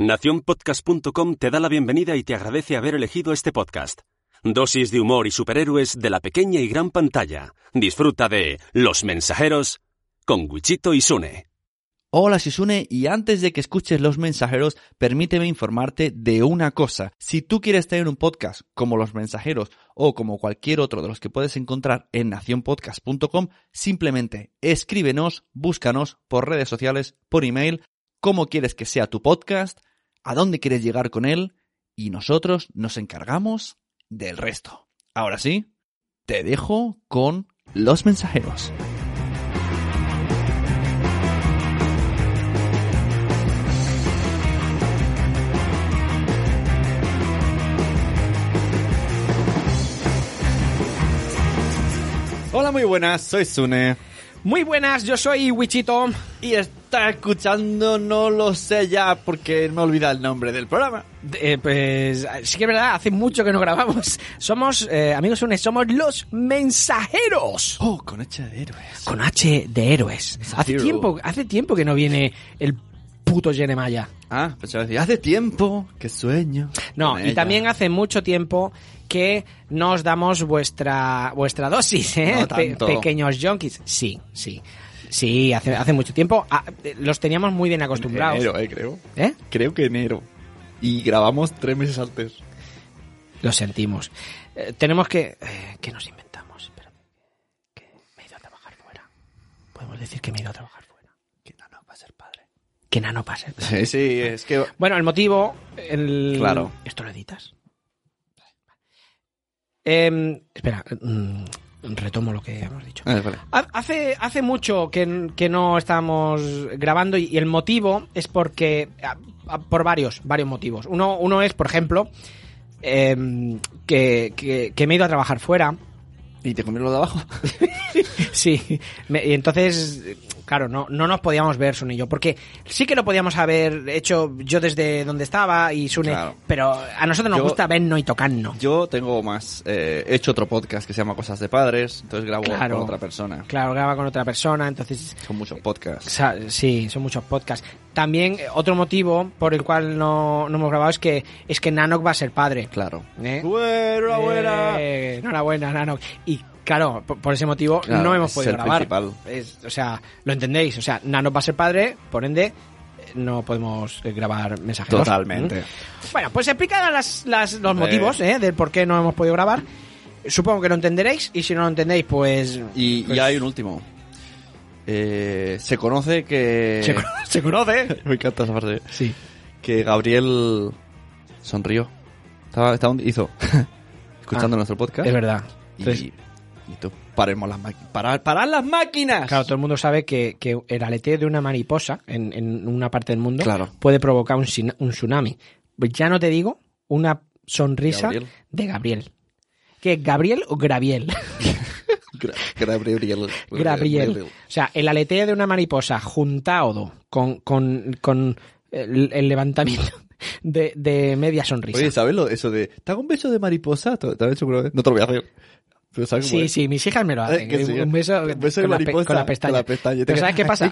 Naciónpodcast.com te da la bienvenida y te agradece haber elegido este podcast. Dosis de humor y superhéroes de la pequeña y gran pantalla. Disfruta de Los Mensajeros con Wichito y Sune. Hola Shisune y antes de que escuches los mensajeros, permíteme informarte de una cosa. Si tú quieres tener un podcast como los mensajeros o como cualquier otro de los que puedes encontrar en nacionpodcast.com, simplemente escríbenos, búscanos por redes sociales, por email, cómo quieres que sea tu podcast, a dónde quieres llegar con él y nosotros nos encargamos del resto. Ahora sí, te dejo con los mensajeros. Hola, muy buenas, soy Sune. Muy buenas, yo soy Wichito. Y está escuchando, no lo sé ya, porque me olvida el nombre del programa. Eh, pues sí que es verdad, hace mucho que no grabamos. Somos, eh, amigos somos los mensajeros. Oh, con H de héroes. Con H de héroes. Hace tiempo, hace tiempo que no viene el puto Jeremiah. Ah, pues hace tiempo que sueño. No, y ella. también hace mucho tiempo que nos damos vuestra vuestra dosis, ¿eh? No Pe- tanto. pequeños junkies. Sí, sí. Sí, hace, hace mucho tiempo. Ah, los teníamos muy bien acostumbrados. Enero, eh, creo. ¿Eh? Creo que enero. Y grabamos tres meses antes. Lo sentimos. Eh, tenemos que... eh, ¿Qué nos inventamos? Espérate. Que me he ido a trabajar fuera. Podemos decir que me he ido a trabajar fuera. Que no, no, va a ser padre. Que nano pase. Sí, sí, es que... Bueno, el motivo... El... Claro. ¿Esto lo editas? Em, espera. mm, retomo lo que hemos dicho. Ah, vale. Hace, hace mucho que, que no estamos grabando y, y el motivo es porque... Por varios, varios motivos. Uno, uno es, por ejemplo, em, que, que- que me he ido a trabajar fuera. ¿Y te comieron lo de abajo? Sí, me- y entonces, claro, no, no nos podíamos ver Sun y yo, porque sí que lo podíamos haber hecho yo desde donde estaba y Sune, Claro. pero a nosotros nos Yo- gusta vernos y tocarnos. Yo tengo más... eh, he hecho otro podcast que se llama Cosas de Padres, entonces grabo Claro. con otra persona. Claro, graba con otra persona, entonces Son muchos podcasts. Sa- Sí, son muchos podcasts. También eh, otro motivo por el cual no, no hemos grabado es que es que Nanok va a ser padre. Claro. ¿eh? Enhorabuena. Eh, enhorabuena, Nanok. Y claro, por, por ese motivo Claro, no hemos es podido el grabar. principal. Es- o sea, lo entendéis. O sea, Nanok va a ser padre, por ende eh, no podemos grabar mensajes. Totalmente. Bueno, pues explicadas las, las- los Eh. motivos ¿eh? del por qué no hemos podido grabar. Supongo que lo entenderéis y si no lo entendéis, pues... Y, pues y hay un último. Eh, se conoce que... Se, se conoce. Me encanta esa frase. Sí. Que Gabriel sonrió. Estaba, estaba hizo escuchando Ah, nuestro podcast. Es verdad. Y, Entonces, y tú, paremos las máquinas. Parar, parar las máquinas. Claro, todo el mundo sabe que, que el aleteo de una mariposa en, en una parte del mundo Claro. puede provocar un, sin- un tsunami. Pues ya no te digo una sonrisa Gabriel. de Gabriel. ¿Qué? ¿Gabriel o Graviel? Gra- Gabriel. Gabriel. O sea, el aleteo de una mariposa juntado con, con, con el, el levantamiento de, de media sonrisa. Oye, ¿sabes lo, eso de... ¿Te hago un beso de mariposa? ¿Te, te vez? No te lo voy a hacer. Pero ¿sabes Sí, es? sí, mis hijas me lo hacen. Eh, sí. Un beso, Un beso de con, la pe- mariposa, con la pestaña. con la pestaña. Pero ¿sabes qué pasa?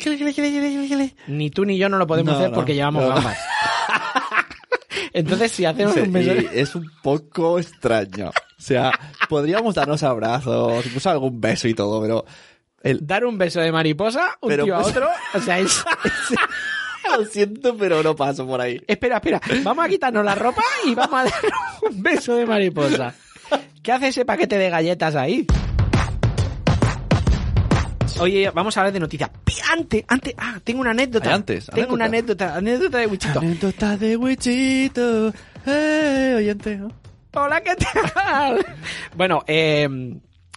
Ni tú ni yo no lo podemos hacer no, porque llevamos no. gafas. Entonces, si hacemos Sí, un beso... es un poco extraño. O sea, podríamos darnos abrazos, incluso algún beso y todo, pero... El, Dar un beso de mariposa, un Pero tío a pues- otro, o sea, es... lo siento, pero no paso por ahí. Espera, espera, vamos a quitarnos la ropa y vamos a dar un beso de mariposa. ¿Qué hace ese paquete de galletas ahí? Oye, vamos a hablar de noticias. Antes, antes, ah, tengo una anécdota. Antes, Tengo una anécdota, anécdota de Wichito. Anécdota de Wichito. Eh, oyente. ¿no? Hola, ¿qué tal? bueno, eh,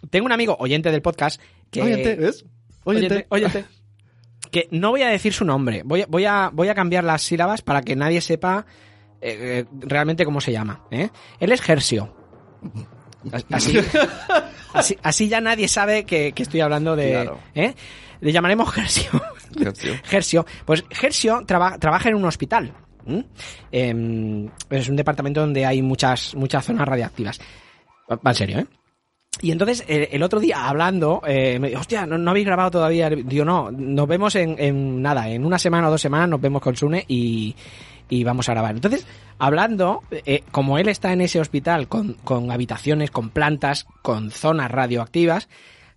tengo un amigo oyente del podcast que... Oyente, ¿ves? Oyente, oyente. Que no voy a decir su nombre. Voy, a- voy, a, voy a cambiar las sílabas para que nadie sepa eh, eh, realmente cómo se llama. ¿eh? Él es Gersio. As- Así, así, así ya nadie sabe que, que estoy hablando de... Claro. ¿eh? Le llamaremos Gersio. Gersio. Gersio. Pues Gersio traba- trabaja en un hospital. ¿M? Em, es un departamento donde hay muchas, muchas zonas radiactivas. Va en serio, ¿eh? Y entonces, el, otro día, hablando, eh, me dijo, hostia, ¿no, no habéis grabado todavía? el-?" Digo, no, nos vemos en, nada, en una semana o dos semanas nos vemos con Sune y, y vamos a grabar. Entonces, hablando, eh, como él está en ese hospital con, con habitaciones, con plantas, con zonas radioactivas,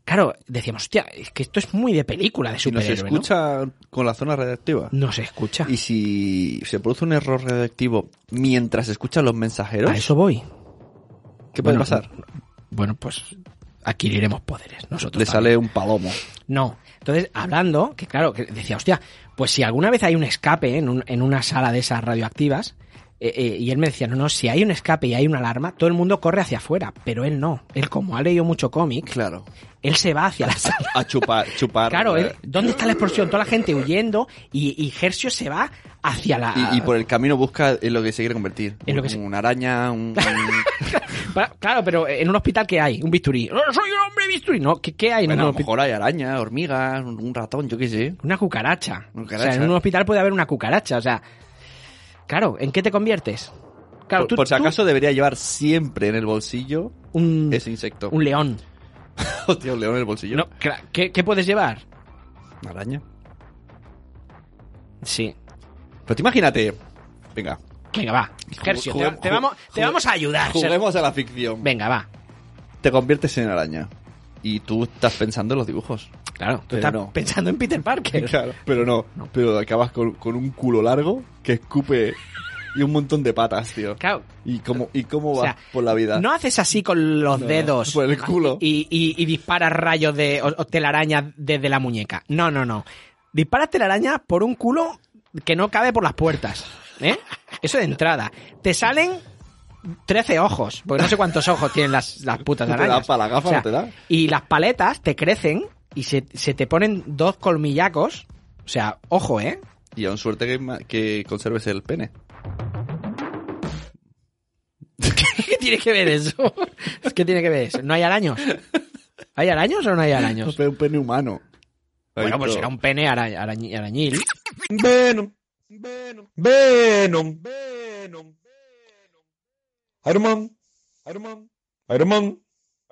claro, decíamos, hostia, es que esto es muy de película, de Si no se superhéroe, ¿no? escucha con la zona radiactiva. No se escucha. Y si se produce un error radioactivo mientras escuchan los mensajeros, A eso voy. ¿qué puede Bueno, pasar? Bueno, pues adquiriremos poderes nosotros. Le también. sale un palomo. No. Entonces, hablando, que claro, que decía, hostia, pues si alguna vez hay un escape en, un- en una sala de esas radioactivas, eh, eh, y él me decía, no, no, si hay un escape y hay una alarma, todo el mundo corre hacia afuera, pero él no. Él, como ha leído mucho cómic, Claro. él se va hacia la sala. A chupar, chupar. Claro, eh, él- ¿dónde está la explosión? Toda la gente huyendo y, y Gersio se va hacia la... y, y por el camino busca en lo que se quiere convertir. En lo que se- Una araña, un... un- Claro, pero en un hospital ¿qué hay? Un bisturí. ¡Oh, ¡Soy un hombre bisturí! No, ¿qué, qué hay en Bueno, a un lo hospital? mejor hay araña, hormigas, un, un ratón, yo qué sé. Una cucaracha. Una O sea, cucaracha. en un hospital puede haber una cucaracha. O sea, claro, ¿en qué te conviertes? Claro, por, tú, por si tú- acaso debería llevar siempre en el bolsillo un, ese insecto. un león. Hostia, un león en el bolsillo. No, ¿qué, qué puedes llevar? Una araña. Sí. Pero te imagínate. Venga. Venga, va. Te, vamos, te jugue- vamos a ayudar. Ser- Juguemos a la ficción. Venga, va. Te conviertes en araña. Y tú estás pensando en los dibujos. Claro, tú estás no. pensando en Peter Parker. Claro, pero no. Pero acabas con, con un culo largo que escupe y un montón de patas, tío. Claro. ¿Y cómo, y cómo O vas sea, por la vida? No haces así con los No, dedos. por el culo. Y, y, y disparas rayos de o, o telaraña desde la muñeca. No, no, no. Disparas telaraña por un culo que no cabe por las puertas. ¿Eh? Eso de entrada. Te salen 13 ojos. Porque no sé cuántos ojos tienen las, las putas ¿Te da arañas. para la gafa, no te da? Y las paletas te crecen y se, se te ponen dos colmillacos. O sea, ojo, ¿eh? Y aún suerte que, que conserves el pene. ¿Qué tiene que ver eso? ¿Qué tiene que ver eso? ¿No hay araños? ¿Hay araños o no hay araños? Un pene humano. Bueno, pues será un pene ara- arañi- arañil. Venom, Venom, Venom, Venom, Iron Man, Iron Man, Iron Man,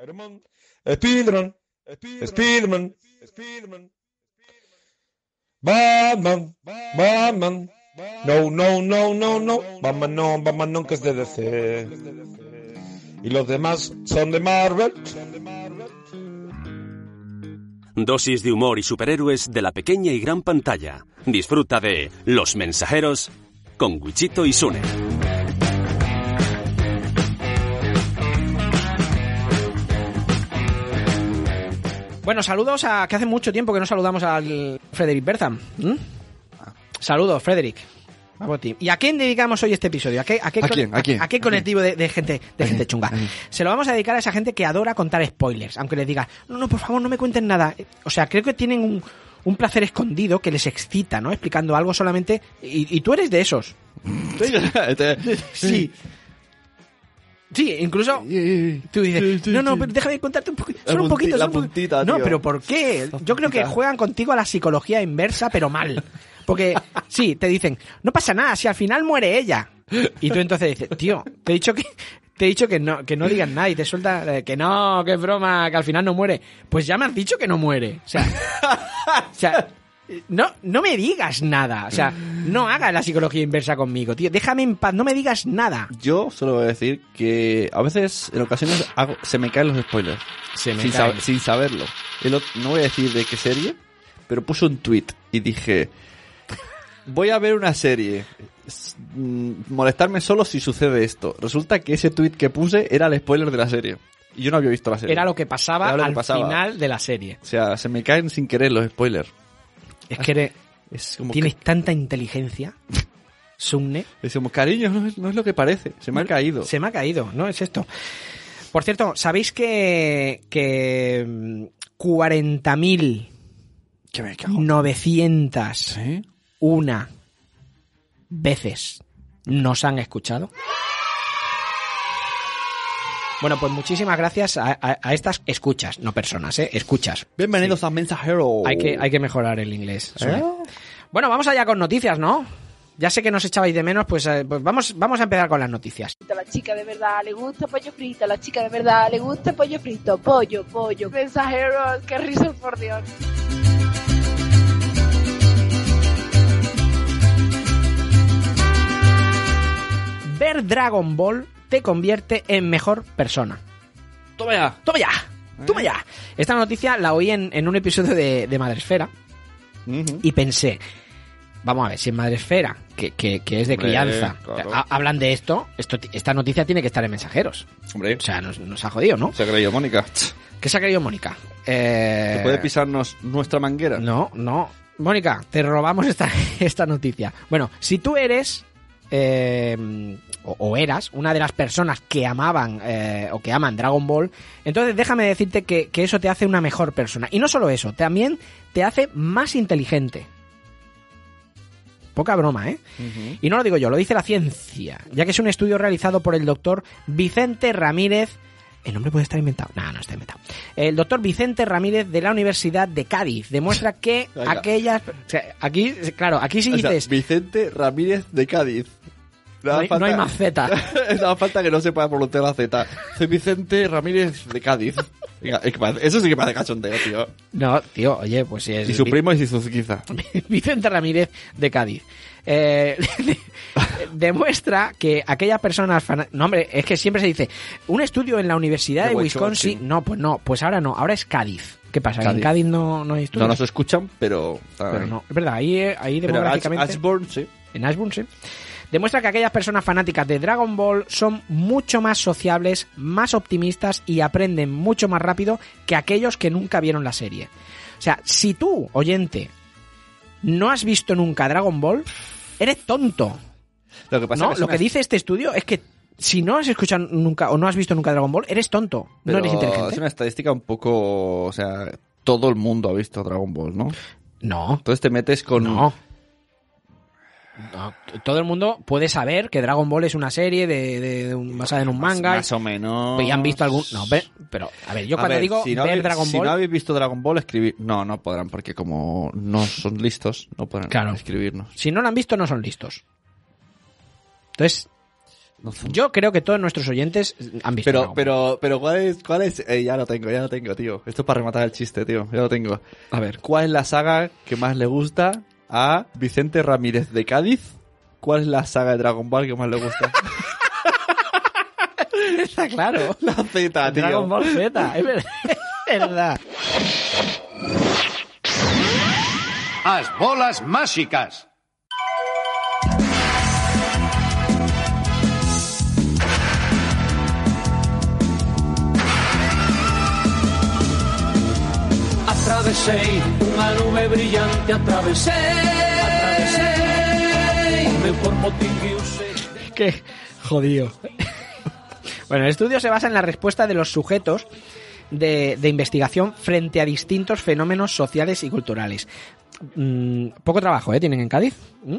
Iron Man, Spiderman, Spiderman, Spiderman, Batman, Batman, no, no, no, no, no, Batman no, Batman no, que es de DC. Y los demás son de Marvel. Dosis de humor y superhéroes de la pequeña y gran pantalla. Disfruta de Los Mensajeros con Wichito y Sune. Bueno, saludos a... que hace mucho tiempo que no saludamos al Frederick Bertham. Saludos, Frederick. ¿Y a quién dedicamos hoy este episodio? ¿A qué, a qué, ¿A quién? ¿A quién? qué colectivo de, de gente, de gente chunga? Se lo vamos a dedicar a esa gente que adora contar spoilers, aunque les diga, no, no, por favor, no me cuenten nada. O sea, creo que tienen un, un placer escondido que les excita, ¿no? Explicando algo solamente... Y, y tú eres de esos. Sí. Sí, incluso Tú dices, no, no, pero déjame contarte un poquito, La solo un poquito. la solo un poquito". puntita, No, pero ¿por qué? La Yo creo que juegan contigo a la psicología inversa, pero mal. Porque, sí, te dicen, no pasa nada, si al final muere ella. Y tú entonces dices, tío, te he dicho que, te he dicho que no, que no digas nada y te suelta eh, que no, que es broma, que al final no muere. Pues ya me has dicho que no muere. O sea, o sea, no, no me digas nada. O sea, no hagas la psicología inversa conmigo, tío. Déjame en paz, no me digas nada. Yo solo voy a decir que a veces, en ocasiones, hago- se me caen los spoilers. Se me sin, caen. sab- sin saberlo. El ot- no voy a decir de qué serie, pero puse un tweet y dije: Voy a ver una serie. S- mm, Molestarme solo si sucede esto. Resulta que ese tweet que puse era el spoiler de la serie. Y yo no había visto la serie. Era lo que pasaba Era lo que al pasaba. final de la serie. O sea, se me caen sin querer los spoilers. Es que eres- Es como, tienes tanta inteligencia, Sumne. como, cariño, no es, no es lo que parece. Se me ha caído. Se me ha caído, ¿no? Es esto. Por cierto, ¿sabéis que, que mm, 40.901 Que me cago. ¿Sí? veces nos han escuchado? Bueno, pues muchísimas gracias a, a- a estas escuchas, no personas, ¿eh? Escuchas. Bienvenidos a Mensajero. Hay que, hay que mejorar el inglés. Sune. Bueno, vamos allá con noticias, ¿no? Ya sé que nos echabais de menos, pues, eh, pues vamos, vamos a empezar con las noticias. A la chica de verdad le gusta pollo frito, a la chica de verdad le gusta pollo frito, pollo, pollo. Mensajeros, qué risas por Dios. ver Dragon Ball te convierte en mejor persona. Toma ya. ¡Toma ya! ¡Toma ya! Esta noticia la oí en, en un episodio de, de Madresfera y pensé, vamos a ver, si en Madresfera, que, que, que es de Hombre, crianza, claro. ha- hablan de esto, esto, esta noticia tiene que estar en mensajeros. Hombre, O sea, nos, nos ha jodido, ¿no? se ha creído Mónica. ¿Qué se ha querido Mónica? Eh, ¿Te puede pisarnos nuestra manguera? No, no. Mónica, te robamos esta, esta noticia. Bueno, si tú eres eh, o, o eras una de las personas que amaban eh, o que aman Dragon Ball, entonces déjame decirte que, que eso te hace una mejor persona. Y no solo eso, también te hace más inteligente. Poca broma, ¿eh? Y no lo digo yo, lo dice la ciencia, ya que es un estudio realizado por el doctor Vicente Ramírez. El nombre puede estar inventado. No, no está inventado. El doctor Vicente Ramírez de la Universidad de Cádiz demuestra que aquellas. o sea, aquí, claro, aquí sí O sea, dices. Vicente Ramírez de Cádiz. no, hay, no hay más Z. Nada falta que no sepa pronunciar la Z. Soy Vicente Ramírez de Cádiz. Eso sí que parece cachondeo, tío. No, tío, oye, pues si es. Y su primo es Izuzukiza. Vicente Ramírez de Cádiz. Eh, demuestra que aquellas personas fana- no hombre es que siempre se dice un estudio en la universidad De de Wisconsin. Wisconsin no pues no pues ahora no ahora es Cádiz qué pasa ¿Que en Cádiz. Cádiz no, no hay estudios No nos escuchan, pero... Pero no, es verdad, ahí, eh, ahí demográficamente, Ash- Ashburn, sí. en Ashburn, sí. Demuestra que aquellas personas fanáticas de Dragon Ball son mucho más sociables, más optimistas y aprenden mucho más rápido que aquellos que nunca vieron la serie. O sea, si tú, oyente, no has visto nunca Dragon Ball, eres tonto. Lo que pasa ¿no? es Lo que dice este estudio es que si no has escuchado nunca o no has visto nunca Dragon Ball, eres tonto. pero no eres inteligente. Es una estadística un poco... O sea, todo el mundo ha visto Dragon Ball, ¿no? No, Entonces te metes con... No. No, Todo el mundo puede saber que Dragon Ball es una serie de, de- de un- basada en un manga. Más o menos... y han visto algún. No, pero a ver, yo A cuando ver, digo si no ver habéis- Dragon si Ball. no habéis visto Dragon Ball, escribir... No, no podrán, porque como no son listos, no podrán Claro. escribirnos. Si no lo han visto, no son listos. Entonces, yo creo que todos nuestros oyentes han visto. Pero, Dragon Ball. pero, pero, ¿cuál es, cuál es? eh, ya lo tengo, ya lo tengo, tío. Esto es para rematar el chiste, tío. Ya lo tengo. A ver. ¿Cuál es la saga que más le gusta a Vicente Ramírez de Cádiz? ¿Cuál es la saga de Dragon Ball que más le gusta? Está claro. la Z, tío. Dragon Ball Z. Es verdad. Es verdad. As bolas máxicas. Atravesei unha nube brillante, o meu corpo tinguiuse Qué jodido. Bueno, el estudio se basa en la respuesta de los sujetos de, de investigación frente a distintos fenómenos sociales y culturales. Mm, poco trabajo, ¿eh? Tienen en Cádiz. ¿Mm?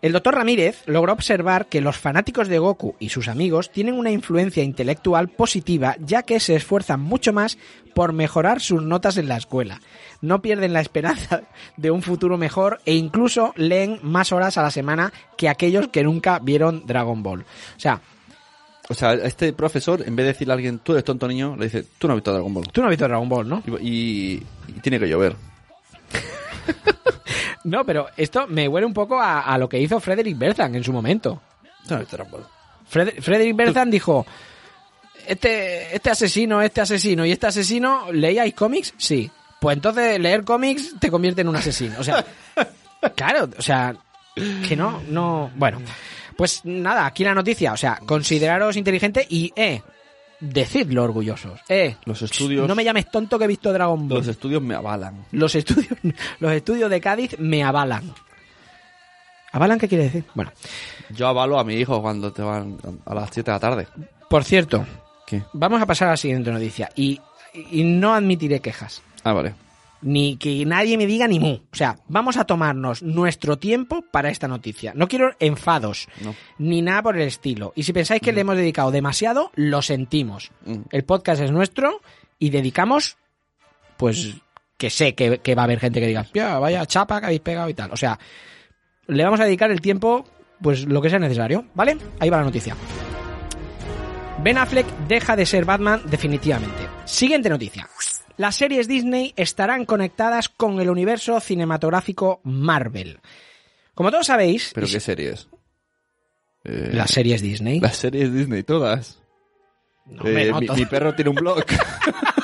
El doctor Ramírez logró observar que los fanáticos de Goku y sus amigos tienen una influencia intelectual positiva ya que se esfuerzan mucho más por mejorar sus notas en la escuela. No pierden la esperanza de un futuro mejor e incluso leen más horas a la semana que aquellos que nunca vieron Dragon Ball. O sea, O sea, este profesor, en vez de decirle a alguien, tú eres tonto niño, le dice, tú no has visto Dragon Ball. tú no has visto Dragon Ball, ¿no? Y, y- y tiene que llover. No, pero esto me huele un poco a, a lo que hizo Frederick Bertrand en su momento. No. Fred- Frederick Bertrand dijo, este, este asesino, este asesino y este asesino, ¿leíais cómics? Sí. Pues entonces leer cómics te convierte en un asesino. O sea, claro, o sea, que no, no, bueno. Pues nada, aquí la noticia, o sea, consideraros inteligente y, eh, decidlo orgullosos. Eh, Los estudios- no me llames tonto que he visto Dragon Ball. Los estudios me avalan. Los estudios, los estudios de Cádiz me avalan. ¿Avalan qué quiere decir? Bueno, Yo avalo a mi hijo cuando te van a las 7 de la tarde. por cierto, ¿Qué? vamos a pasar a la siguiente noticia y, y no admitiré quejas. Ah, vale. Ni que nadie me diga ni mu. O sea, vamos a tomarnos nuestro tiempo para esta noticia. No quiero enfados, No. ni nada por el estilo. Y si pensáis que le hemos dedicado demasiado, lo sentimos. Mm. El podcast es nuestro y dedicamos, pues, que sé que, que va a haber gente que diga, "Hostia, vaya chapa que habéis pegado y tal. O sea, le vamos a dedicar el tiempo, pues, lo que sea necesario, ¿vale? Ahí va la noticia. Ben Affleck deja de ser Batman definitivamente. Siguiente noticia. Las series Disney estarán conectadas con el universo cinematográfico Marvel. Como todos sabéis, ¿Pero qué serie es? Eh, Las series Disney. las series Disney, todas. No, Eh, no, mi, todo. mi perro tiene un blog.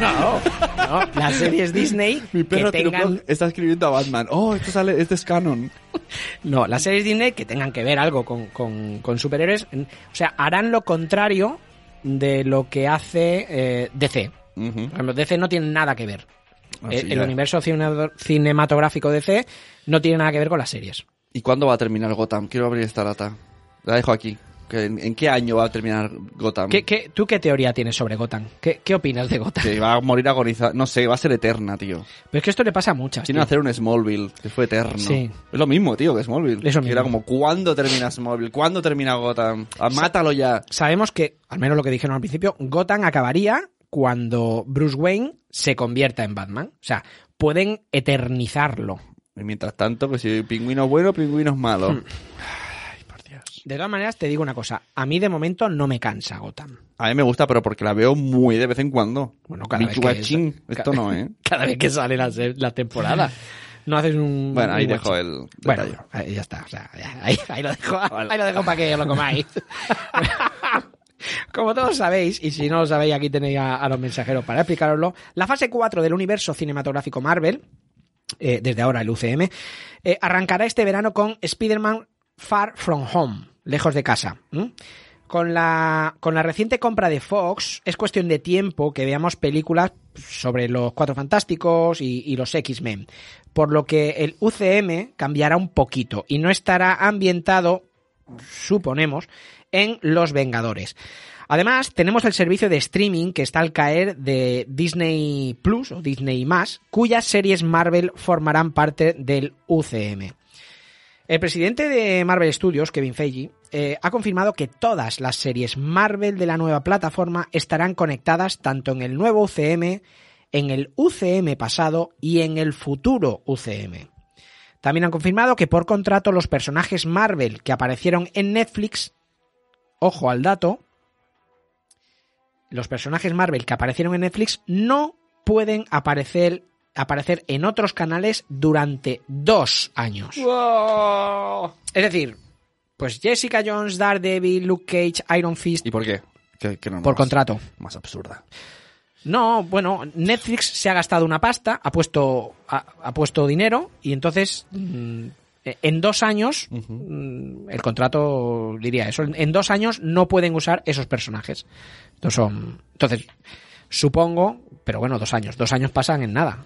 No, no, las series Disney mi perro que tengan. Está escribiendo a Batman. Oh, esto sale, este es canon. no, las series Disney que tengan que ver algo con, con- con superhéroes, o sea, harán lo contrario de lo que hace eh, DC. Por ejemplo, DC no tiene nada que ver. Así el, el universo cine- cinematográfico de DC no tiene nada que ver con las series. ¿Y cuándo va a terminar Gotham? Quiero abrir esta lata. La dejo aquí. ¿En, en qué año va a terminar Gotham? ¿Qué, qué, tú qué teoría tienes sobre Gotham? ¿Qué, qué opinas de Gotham? Que va a morir agonizada. No sé, va a ser eterna, tío. Pero es que esto le pasa a muchas. Que tío. hacer un Smallville, que fue eterno. Sí. Es lo mismo, tío, que Smallville. Es lo Que mismo. Era como, ¿cuándo termina Smallville? ¿Cuándo termina Gotham? Ah, mátalo ya. Sabemos que, al menos lo que dijeron al principio, Gotham acabaría cuando Bruce Wayne se convierta en Batman. O sea, pueden eternizarlo. Y mientras tanto, que si pingüino es bueno, pingüino es malo. De todas maneras, te digo una cosa. A mí, de momento, no me cansa Gotham. A mí me gusta, pero porque la veo muy de vez en cuando. Bueno, cada vez que- esto no, ¿eh? Cada vez que sale la, temporada. No haces un... Bueno, ahí un dejo el Bueno, detalle. ahí ya está. O sea, ya- ahí, ahí lo dejo, ahí lo dejo para que lo comáis. Como todos sabéis, y si no lo sabéis, aquí tenéis a, a los mensajeros para explicaroslo, la fase 4 del universo cinematográfico Marvel, eh, desde ahora el UCM, eh, arrancará este verano con Spider-Man Far From Home, lejos de casa. Con la, con la reciente compra de Fox, es cuestión de tiempo que veamos películas sobre los Cuatro Fantásticos y, los X-Men. Por lo que el UCM cambiará un poquito y no estará ambientado, suponemos, en Los Vengadores. Además, tenemos el servicio de streaming que está al caer de Disney Plus o Disney cuyas series Marvel formarán parte del UCM. El presidente de Marvel Studios, Kevin Feige, eh, ha confirmado que todas las series Marvel de la nueva plataforma estarán conectadas tanto en el nuevo UCM, en el UCM pasado y en el futuro UCM. También han confirmado que por contrato los personajes Marvel que aparecieron en Netflix, ojo al dato, los personajes Marvel que aparecieron en Netflix no pueden aparecer, aparecer en otros canales durante dos años. Es decir, pues Jessica Jones, Daredevil, Luke Cage, Iron Fist, ¿Y por qué? No, por más- contrato. Más absurda. No, bueno, Netflix se ha gastado una pasta, ha puesto, ha, ha puesto dinero y entonces mm, en dos años, mm, el contrato diría eso, en dos años no pueden usar esos personajes. Entonces, son, entonces supongo, pero bueno, dos años, dos años pasan en nada.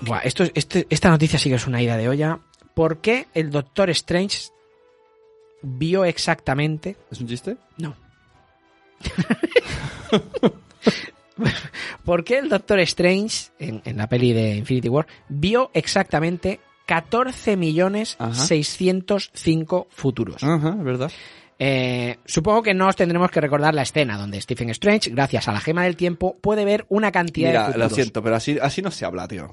Buah, esto, es- este- esta noticia sí que es una ida de olla. ¿Por qué el Doctor Strange vio exactamente ¿Es un chiste? no. ¿Por qué el Doctor Strange, en, en la peli de Infinity War, vio exactamente 14 millones Ajá. 605 futuros? Ajá, es verdad. Eh, supongo que no os tendremos que recordar la escena donde Stephen Strange, gracias a la gema del tiempo, puede ver una cantidad de Mira, lo siento, pero así, así no se habla, tío.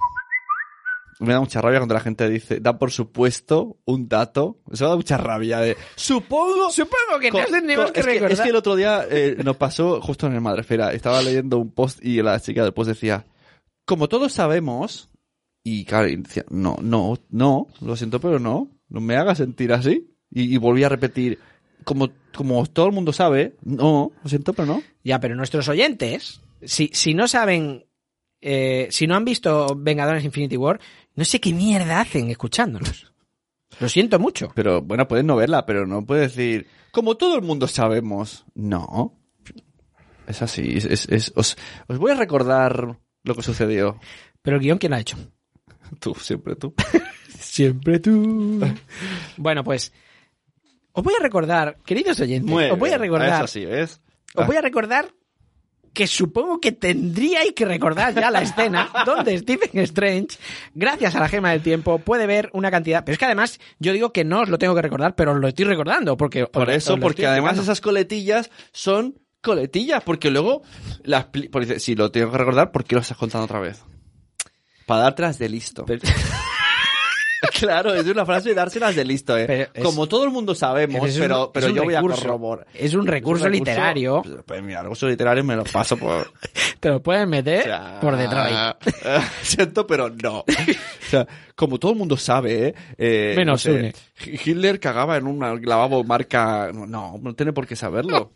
Me da mucha rabia cuando la gente dice, da por supuesto un dato. Eso da mucha rabia de, supongo... Supongo que nos tendremos que es, que, recordar. es que el otro día eh, nos pasó justo en el Madrefera. Estaba leyendo un post y la chica del post decía, como todos sabemos, y claro, y decía, no, no, no, lo siento, pero no, no me haga sentir así. Y, y volví a repetir, como, como todo el mundo sabe, no, lo siento, pero no. Ya, pero nuestros oyentes, si, si no saben, eh, si no han visto Vengadores Infinity War, no sé qué mierda hacen escuchándonos. Lo siento mucho. Pero bueno, puedes no verla, pero no puedes decir, como todo el mundo sabemos. No. Es así. Es, es- es- os, os voy a recordar lo que sucedió. Pero el guion, ¿quién lo ha hecho? Tú, siempre tú. Siempre tú. bueno, pues, os voy a recordar, queridos oyentes, Muy os voy a recordar, Eso sí, ¿ves? os voy a recordar que supongo que tendríais que recordar ya la escena donde Stephen Strange, gracias a la gema del tiempo, puede ver una cantidad. Pero es que además, yo digo que no os lo tengo que recordar, pero os lo estoy recordando. Porque Por eso, porque además esas coletillas son coletillas, porque luego las... si lo tengo que recordar, ¿por qué lo estás contando otra vez? Para las de listo. Claro, es una frase de dárselas de listo, ¿eh? Es- Como todo el mundo sabemos, un- pero, pero yo voy a corroborar. Es un recurso literario. Pues mira, el recurso literario me lo paso por... Te lo pueden meter o sea, por Detroit. Siento, pero no. O sea, como todo el mundo sabe, ¿eh? eh, Menos no sé, une. Hitler cagaba en un lavabo marca... No, no tiene por qué saberlo.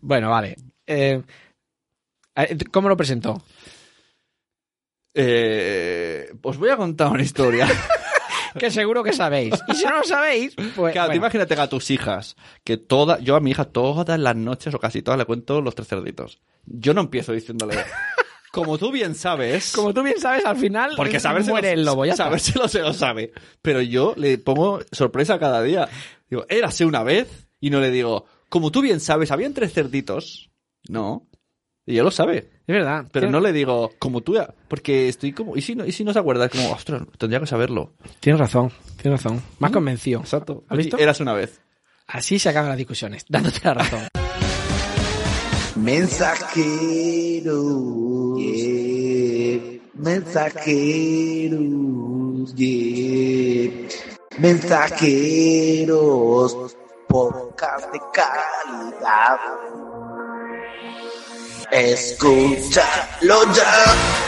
Bueno, vale. Eh, eh, ¿Cómo lo presentó? Eh, os voy a contar una historia. Que seguro que sabéis. Y si no lo sabéis, pues. Claro, bueno. imagínate a tus hijas, que toda, yo a mi hija todas las noches o casi todas le cuento los tres cerditos. Yo no empiezo diciéndole, como tú bien sabes, Como tú bien sabes, al final porque saberse muere el lobo. Ya está. sabérselo se lo sabe, pero yo le pongo sorpresa cada día. Digo, érase una vez y no le digo, como tú bien sabes, habían tres cerditos. No. Y ella lo sabe. Es verdad. Pero no le digo, como tú, ya- porque estoy como, ¿y si no, y si no se acuerda? Es como, ostras, tendría que saberlo. Tienes razón. Tienes razón. Más convencido. Exacto. ¿Has visto? Eras una vez. Así se acaban las discusiones. Dándote la razón. Mensajeros, yeah. Mensajeros, yeah. Mensajeros, podcast de calidad. Escúchalo ya.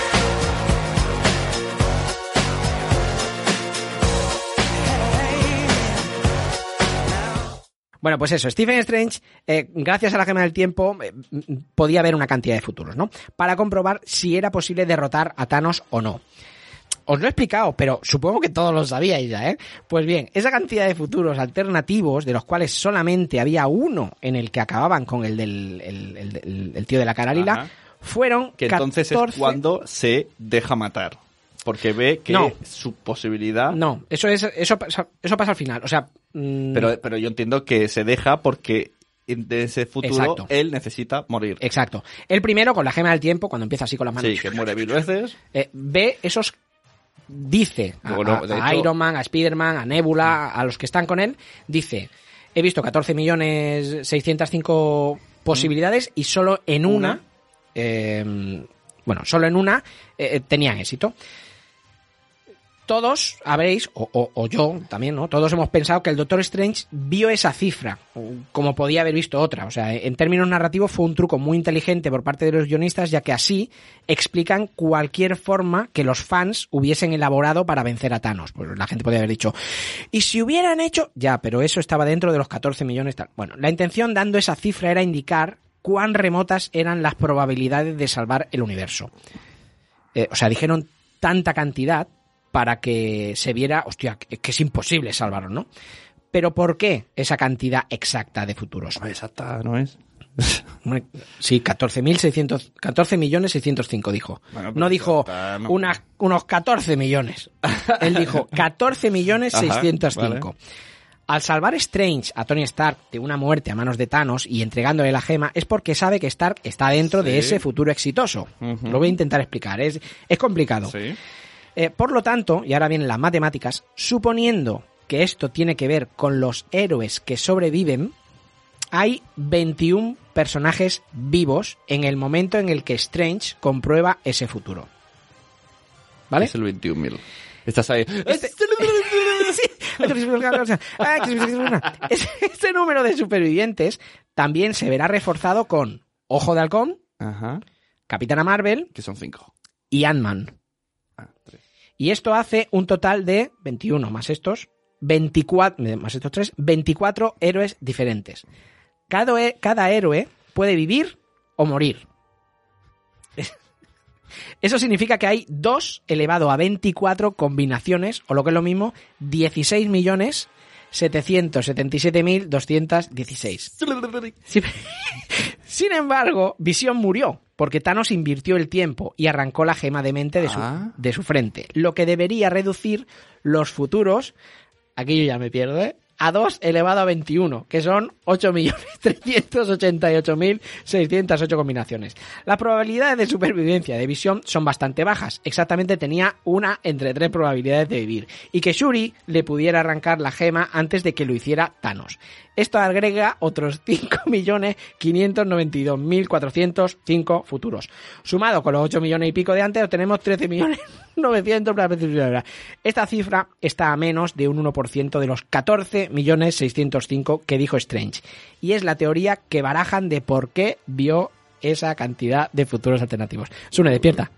Bueno, pues eso, Stephen Strange, eh, gracias a la gema del tiempo, eh, podía ver una cantidad de futuros, ¿no? Para comprobar si era posible derrotar a Thanos o no. Os lo he explicado, pero supongo que todos lo sabíais ya, ¿eh? Pues bien, esa cantidad de futuros alternativos, de los cuales solamente había uno en el que acababan con el del el, el- tío de la cara lila, fueron Que entonces 14 es cuando se deja matar. Porque ve que No. su posibilidad. No, eso es eso eso pasa al final, o sea... mm, Pero, pero yo entiendo que se deja porque de ese futuro Exacto. él necesita morir. Exacto. El primero, con la gema del tiempo, cuando empieza así con las manos, Sí, que muere mil veces. eh, ve esos dice a, Bueno, a- de a hecho- Iron Man, a Spider-Man, a Nebula, a los que están con él, dice, he visto 14 millones 605 posibilidades y solo en una, Una. eh, bueno, solo en una eh, tenían éxito. Todos habréis, o, o- o yo también, ¿no? Todos hemos pensado que el Doctor Strange vio esa cifra, como podía haber visto otra. O sea, en términos narrativos fue un truco muy inteligente por parte de los guionistas, ya que así explican cualquier forma que los fans hubiesen elaborado para vencer a Thanos. Pues la gente podría haber dicho, y si hubieran hecho, ya, pero eso estaba dentro de los 14 millones. Tal. Bueno, la intención dando esa cifra era indicar cuán remotas eran las probabilidades de salvar el universo. Eh, o sea, dijeron tanta cantidad para que se viera, hostia, que, que es imposible salvarlo, ¿no? Pero ¿por qué esa cantidad exacta de futuros? Exacta, ¿no es? Sí, 14.600, 14 millones 605 dijo. Bueno, no dijo está, no. unas- unos 14 millones. Él dijo 14 millones Ajá, 605. vale. Al salvar Strange a Tony Stark de una muerte a manos de Thanos y entregándole la gema es porque sabe que Stark está dentro de ese futuro exitoso. Lo voy a intentar explicar. Es, es complicado. Sí. Eh, por lo tanto, y ahora vienen las matemáticas, suponiendo que esto tiene que ver con los héroes que sobreviven, hay 21 personajes vivos en el momento en el que Strange comprueba ese futuro. ¿Vale? Es el 21.000. Estás ahí. Este, este número de supervivientes también se verá reforzado con Ojo de Halcón, Ajá. Capitana Marvel Que son 5. y Ant-Man. Y esto hace un total de 21 más estos, 24, eh, más estos tres, 24 héroes diferentes. Cada, cada héroe puede vivir o morir. Eso significa que hay 2 elevado a 24 combinaciones, o lo que es lo mismo, 16 millones 777.216. Sí, Sin embargo, Visión murió porque Thanos invirtió el tiempo y arrancó la gema de mente de su, Ah. de su frente, lo que debería reducir los futuros, aquí yo ya me pierdo, ¿eh? A 2 elevado a 21, que son 8.388.608 combinaciones. Las probabilidades de supervivencia de Visión son bastante bajas. Exactamente tenía una entre tres probabilidades de vivir. Y que Shuri le pudiera arrancar la gema antes de que lo hiciera Thanos. Esto agrega otros 5.592.405 futuros. Sumado con los 8 millones y pico de antes, obtenemos 13.900.000 para la Esta cifra está a menos de un 1% de los 14.605 que dijo Strange. Y es la teoría que barajan de por qué vio esa cantidad de futuros alternativos. Sune, despierta.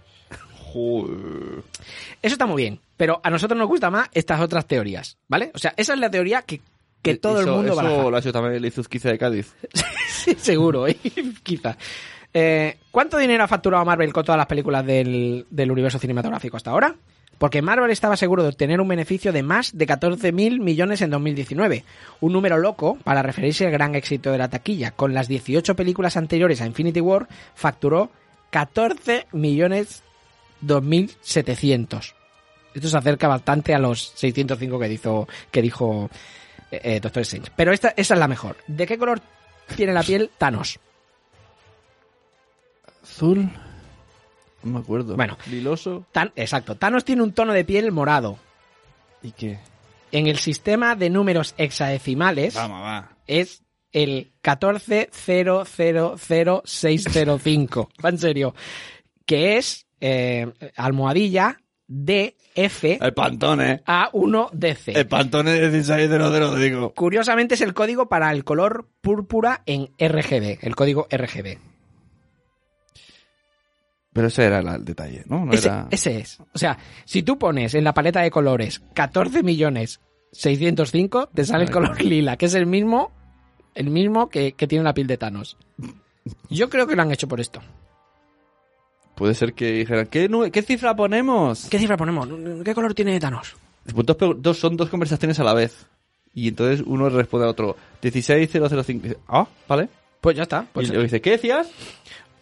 Eso está muy bien, pero a nosotros nos gusta más estas otras teorías, ¿vale? O sea, esa es la teoría que, que todo el Eso- mundo eso baraja. lo ha hecho también el Izuzquiza de Cádiz. Sí, seguro, ¿eh? quizá. Eh, ¿Cuánto dinero ha facturado Marvel con todas las películas del, del universo cinematográfico hasta ahora? Porque Marvel estaba seguro de obtener un beneficio de más de 14.000 millones en 2019. Un número loco para referirse al gran éxito de la taquilla. Con las 18 películas anteriores a Infinity War, facturó 14 millones 2.700. Esto se acerca bastante a los 605 que dijo, que dijo eh, eh, Doctor Strange. Pero esta, es la mejor. ¿De qué color tiene la piel Thanos? Azul. No me acuerdo. Bueno. Liloso. Tan- exacto. Thanos tiene un tono de piel morado. ¿Y qué? En el sistema de números hexadecimales Vamos, va. es el 1400605. Va en serio. Que es eh, almohadilla DF El pantone. A1DC. El pantone de 1600, te digo. Curiosamente es el código para el color púrpura en RGB, el código RGB. Pero ese era el detalle, ¿no? No Ese, era... ese es. O sea, si tú pones en la paleta de colores 14 millones 605, te sale el color lila, que es el mismo, el mismo que, que tiene la piel de Thanos. Yo creo que lo han hecho por esto. Puede ser que dijeran, ¿qué, nu- ¿qué cifra ponemos? ¿Qué cifra ponemos? ¿Qué color tiene Thanos? Pues dos, dos- son dos conversaciones a la vez. Y entonces uno responde a otro, 16005. Dice, Ah, vale. Pues ya está. Pues, y le dice, ¿qué decías?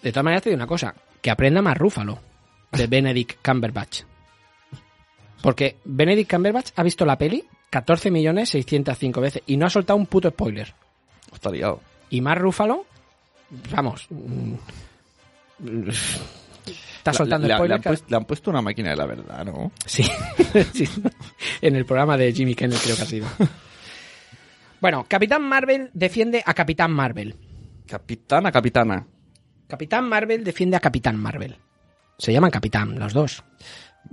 de todas maneras te digo una cosa, que aprenda más Rúfalo de Benedict Cumberbatch. Porque Benedict Cumberbatch ha visto la peli 14 millones 605 veces y no ha soltado un puto spoiler. Está liado. Y más Rúfalo, vamos. Está soltando le spoiler. han puesto- le han puesto una máquina de la verdad, ¿no? Sí. Sí. En el programa de Jimmy Kimmel creo que ha sido. Bueno, Capitán Marvel defiende a Capitán Marvel. Capitana, capitana. Capitán Marvel defiende a Capitán Marvel. Se llaman Capitán los dos.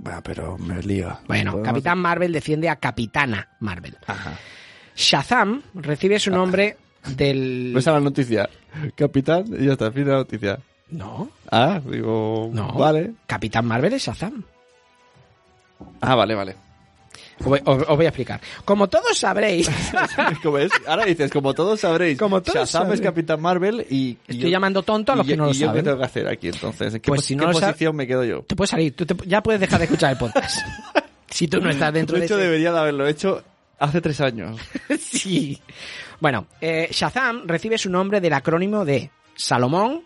Va, pero me lío. Bueno, Podemos- Capitán Marvel defiende a Capitana Marvel. Ajá. Shazam recibe su nombre del... Esa es la noticia. Capitán, y ya está, fin de la noticia. No, Ah, digo, no. vale. Capitán Marvel es Shazam. Ah, vale, vale. Os voy, a explicar. Como todos sabréis, es, ahora dices, como todos sabréis, Como todos Shazam sabréis. es Capitán Marvel y... y estoy yo- llamando tonto a los y que no lo ¿Y yo qué saben. tengo que hacer aquí entonces? ¿En qué, Pues si qué no sab- posición me quedo yo? Te puedes salir, tú te- ya puedes dejar de escuchar el podcast. si tú no estás dentro de de hecho, ese- debería de haberlo hecho hace tres años. sí. Bueno, eh, Shazam recibe su nombre del acrónimo de Salomón,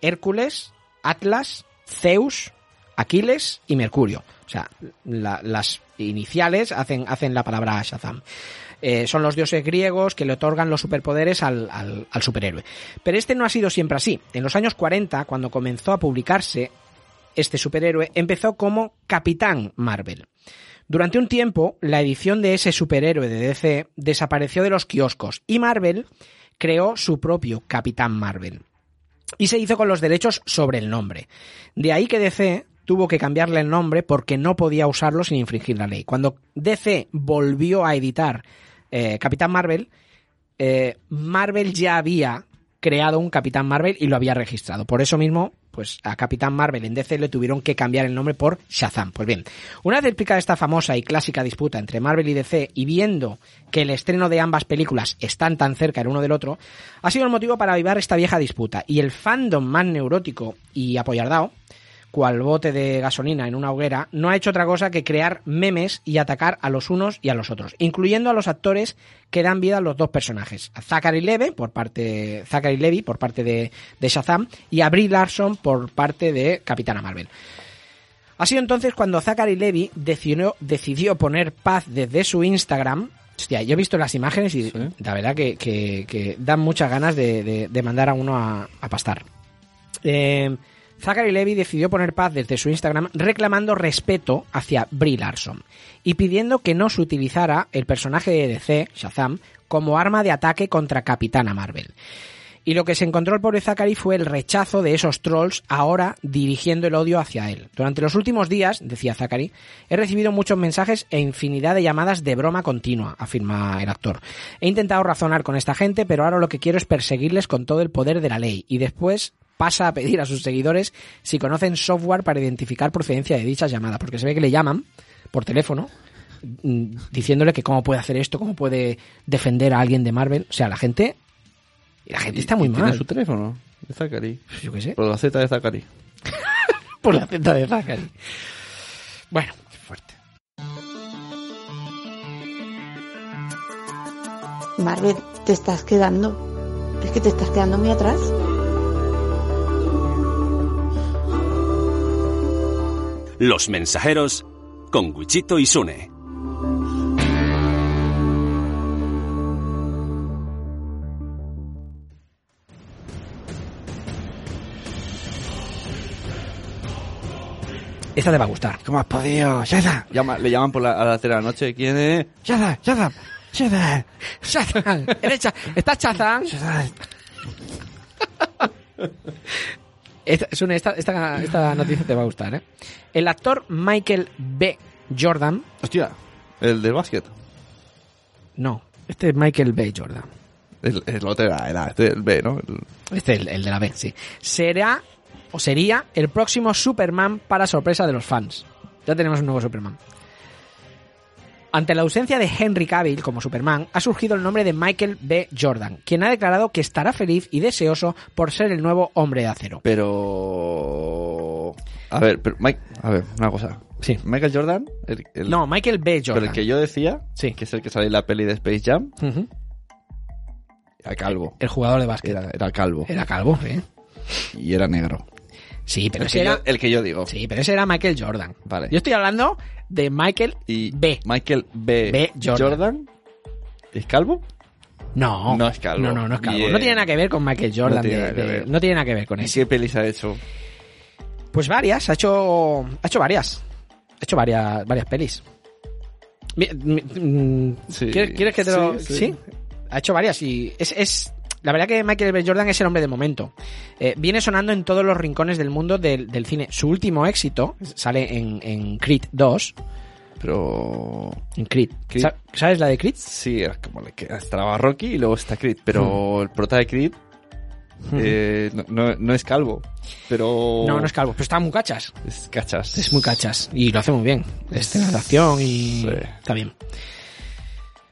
Hércules, Atlas, Zeus, Aquiles y Mercurio. O sea, la- las iniciales hacen, hacen la palabra Shazam. Eh, son los dioses griegos que le otorgan los superpoderes al, al- al superhéroe. Pero este no ha sido siempre así. En los años 40, cuando comenzó a publicarse este superhéroe, empezó como Capitán Marvel. Durante un tiempo, la edición de ese superhéroe de DC desapareció de los kioscos y Marvel creó su propio Capitán Marvel. Y se hizo con los derechos sobre el nombre. De ahí que DC tuvo que cambiarle el nombre porque no podía usarlo sin infringir la ley. Cuando DC volvió a editar eh, Capitán Marvel, eh, Marvel ya había creado un Capitán Marvel y lo había registrado. Por eso mismo, pues a Capitán Marvel en DC le tuvieron que cambiar el nombre por Shazam. Pues bien, una vez explicada esta famosa y clásica disputa entre Marvel y DC y viendo que el estreno de ambas películas están tan cerca el uno del otro, ha sido el motivo para avivar esta vieja disputa. Y el fandom más neurótico y apoyardao, cual bote de gasolina en una hoguera, no ha hecho otra cosa que crear memes y atacar a los unos y a los otros, incluyendo a los actores que dan vida a los dos personajes, a Zachary Levi por parte Zachary Levi por parte de, de Shazam y a Brie Larson por parte de Capitana Marvel. Ha sido entonces cuando Zachary Levi decidió, decidió poner paz desde su Instagram Hostia, yo he visto las imágenes y la verdad que, que- que dan muchas ganas de, de- de mandar a uno a, a pastar. Eh, Zachary Levy decidió poner paz desde su Instagram reclamando respeto hacia Brie Larson y pidiendo que no se utilizara el personaje de DC, Shazam, como arma de ataque contra Capitana Marvel. Y lo que se encontró el pobre Zachary fue el rechazo de esos trolls ahora dirigiendo el odio hacia él. Durante los últimos días, decía Zachary, he recibido muchos mensajes e infinidad de llamadas de broma continua, afirma el actor. He intentado razonar con esta gente, pero ahora lo que quiero es perseguirles con todo el poder de la ley y después pasa a pedir a sus seguidores si conocen software para identificar procedencia de dichas llamadas, porque se ve que le llaman por teléfono mm, diciéndole que cómo puede hacer esto, cómo puede defender a alguien de Marvel. O sea, la gente y la gente está muy ¿Y mal. ¿Tiene su teléfono? De Zachary. Yo qué sé. Por la Z de Zachary. Por la cinta de Zachary. Bueno, fuerte. Marvel, te estás quedando. Es que te estás quedando muy atrás. Los mensajeros con Wichito y Sune. Esta te va a gustar. ¿Cómo has podido? ¡Shazam! Llama- le llaman por la, a las 3 de la noche. ¿Quién es? ¡Shazam! ¡Shazam! ¡Shazam! Shazam. ¿Eres Cha- ¿Estás Shazam? Esta, esta, esta, esta noticia te va a gustar, ¿eh? El actor Michael B. Jordan. Hostia, el del básquet. No, este es Michael B. Jordan. El, el otro era, era este, el B, ¿no? El- Este es el, el de la B, sí. Será o sería el próximo Superman para sorpresa de los fans. Ya tenemos un nuevo Superman. Ante la ausencia de Henry Cavill como Superman, ha surgido el nombre de Michael B. Jordan, quien ha declarado que estará feliz y deseoso por ser el nuevo hombre de acero. Pero... A ver, pero Mike, a ver, una cosa. Sí. Michael Jordan, el, el- No, Michael B. pero Jordan. el que yo decía, Sí. que es el que sale en la peli de Space Jam, Ujú. era calvo. El jugador de básquet. Era, era calvo. Era calvo, ¿eh? Y era negro. Sí, pero El ese que, era... yo, el que yo digo. Sí, pero ese era Michael Jordan. Vale. Yo estoy hablando de Michael Y B. Michael B. B. Jordan. ¿Es calvo? No. No es calvo. No, no, no es calvo. No tiene nada que ver con Michael Jordan. No tiene de- nada que de- ver. no tiene nada que ver con ¿Y eso. qué pelis ha hecho? Pues varias, ha hecho, ha hecho varias. Ha hecho varias, varias pelis. Mm, Sí. ¿Quieres, quieres que te lo...? Sí, Sí, sí. Ha hecho varias y es... es la verdad que Michael B. Jordan es el hombre de momento. Eh, viene sonando en todos los rincones del mundo del, del cine. Su último éxito sale en, en Creed 2. Pero... En Creed. Creed. Sa- ¿Sabes la de Creed? Sí, es como le que estaba Rocky y luego está Creed. Pero el prota de Creed eh, no, no- no es calvo. Pero... No, no es calvo, pero está muy cachas. Es cachas. Es muy cachas. Y lo hace muy bien. Escenas de acción y... Sí. Está bien.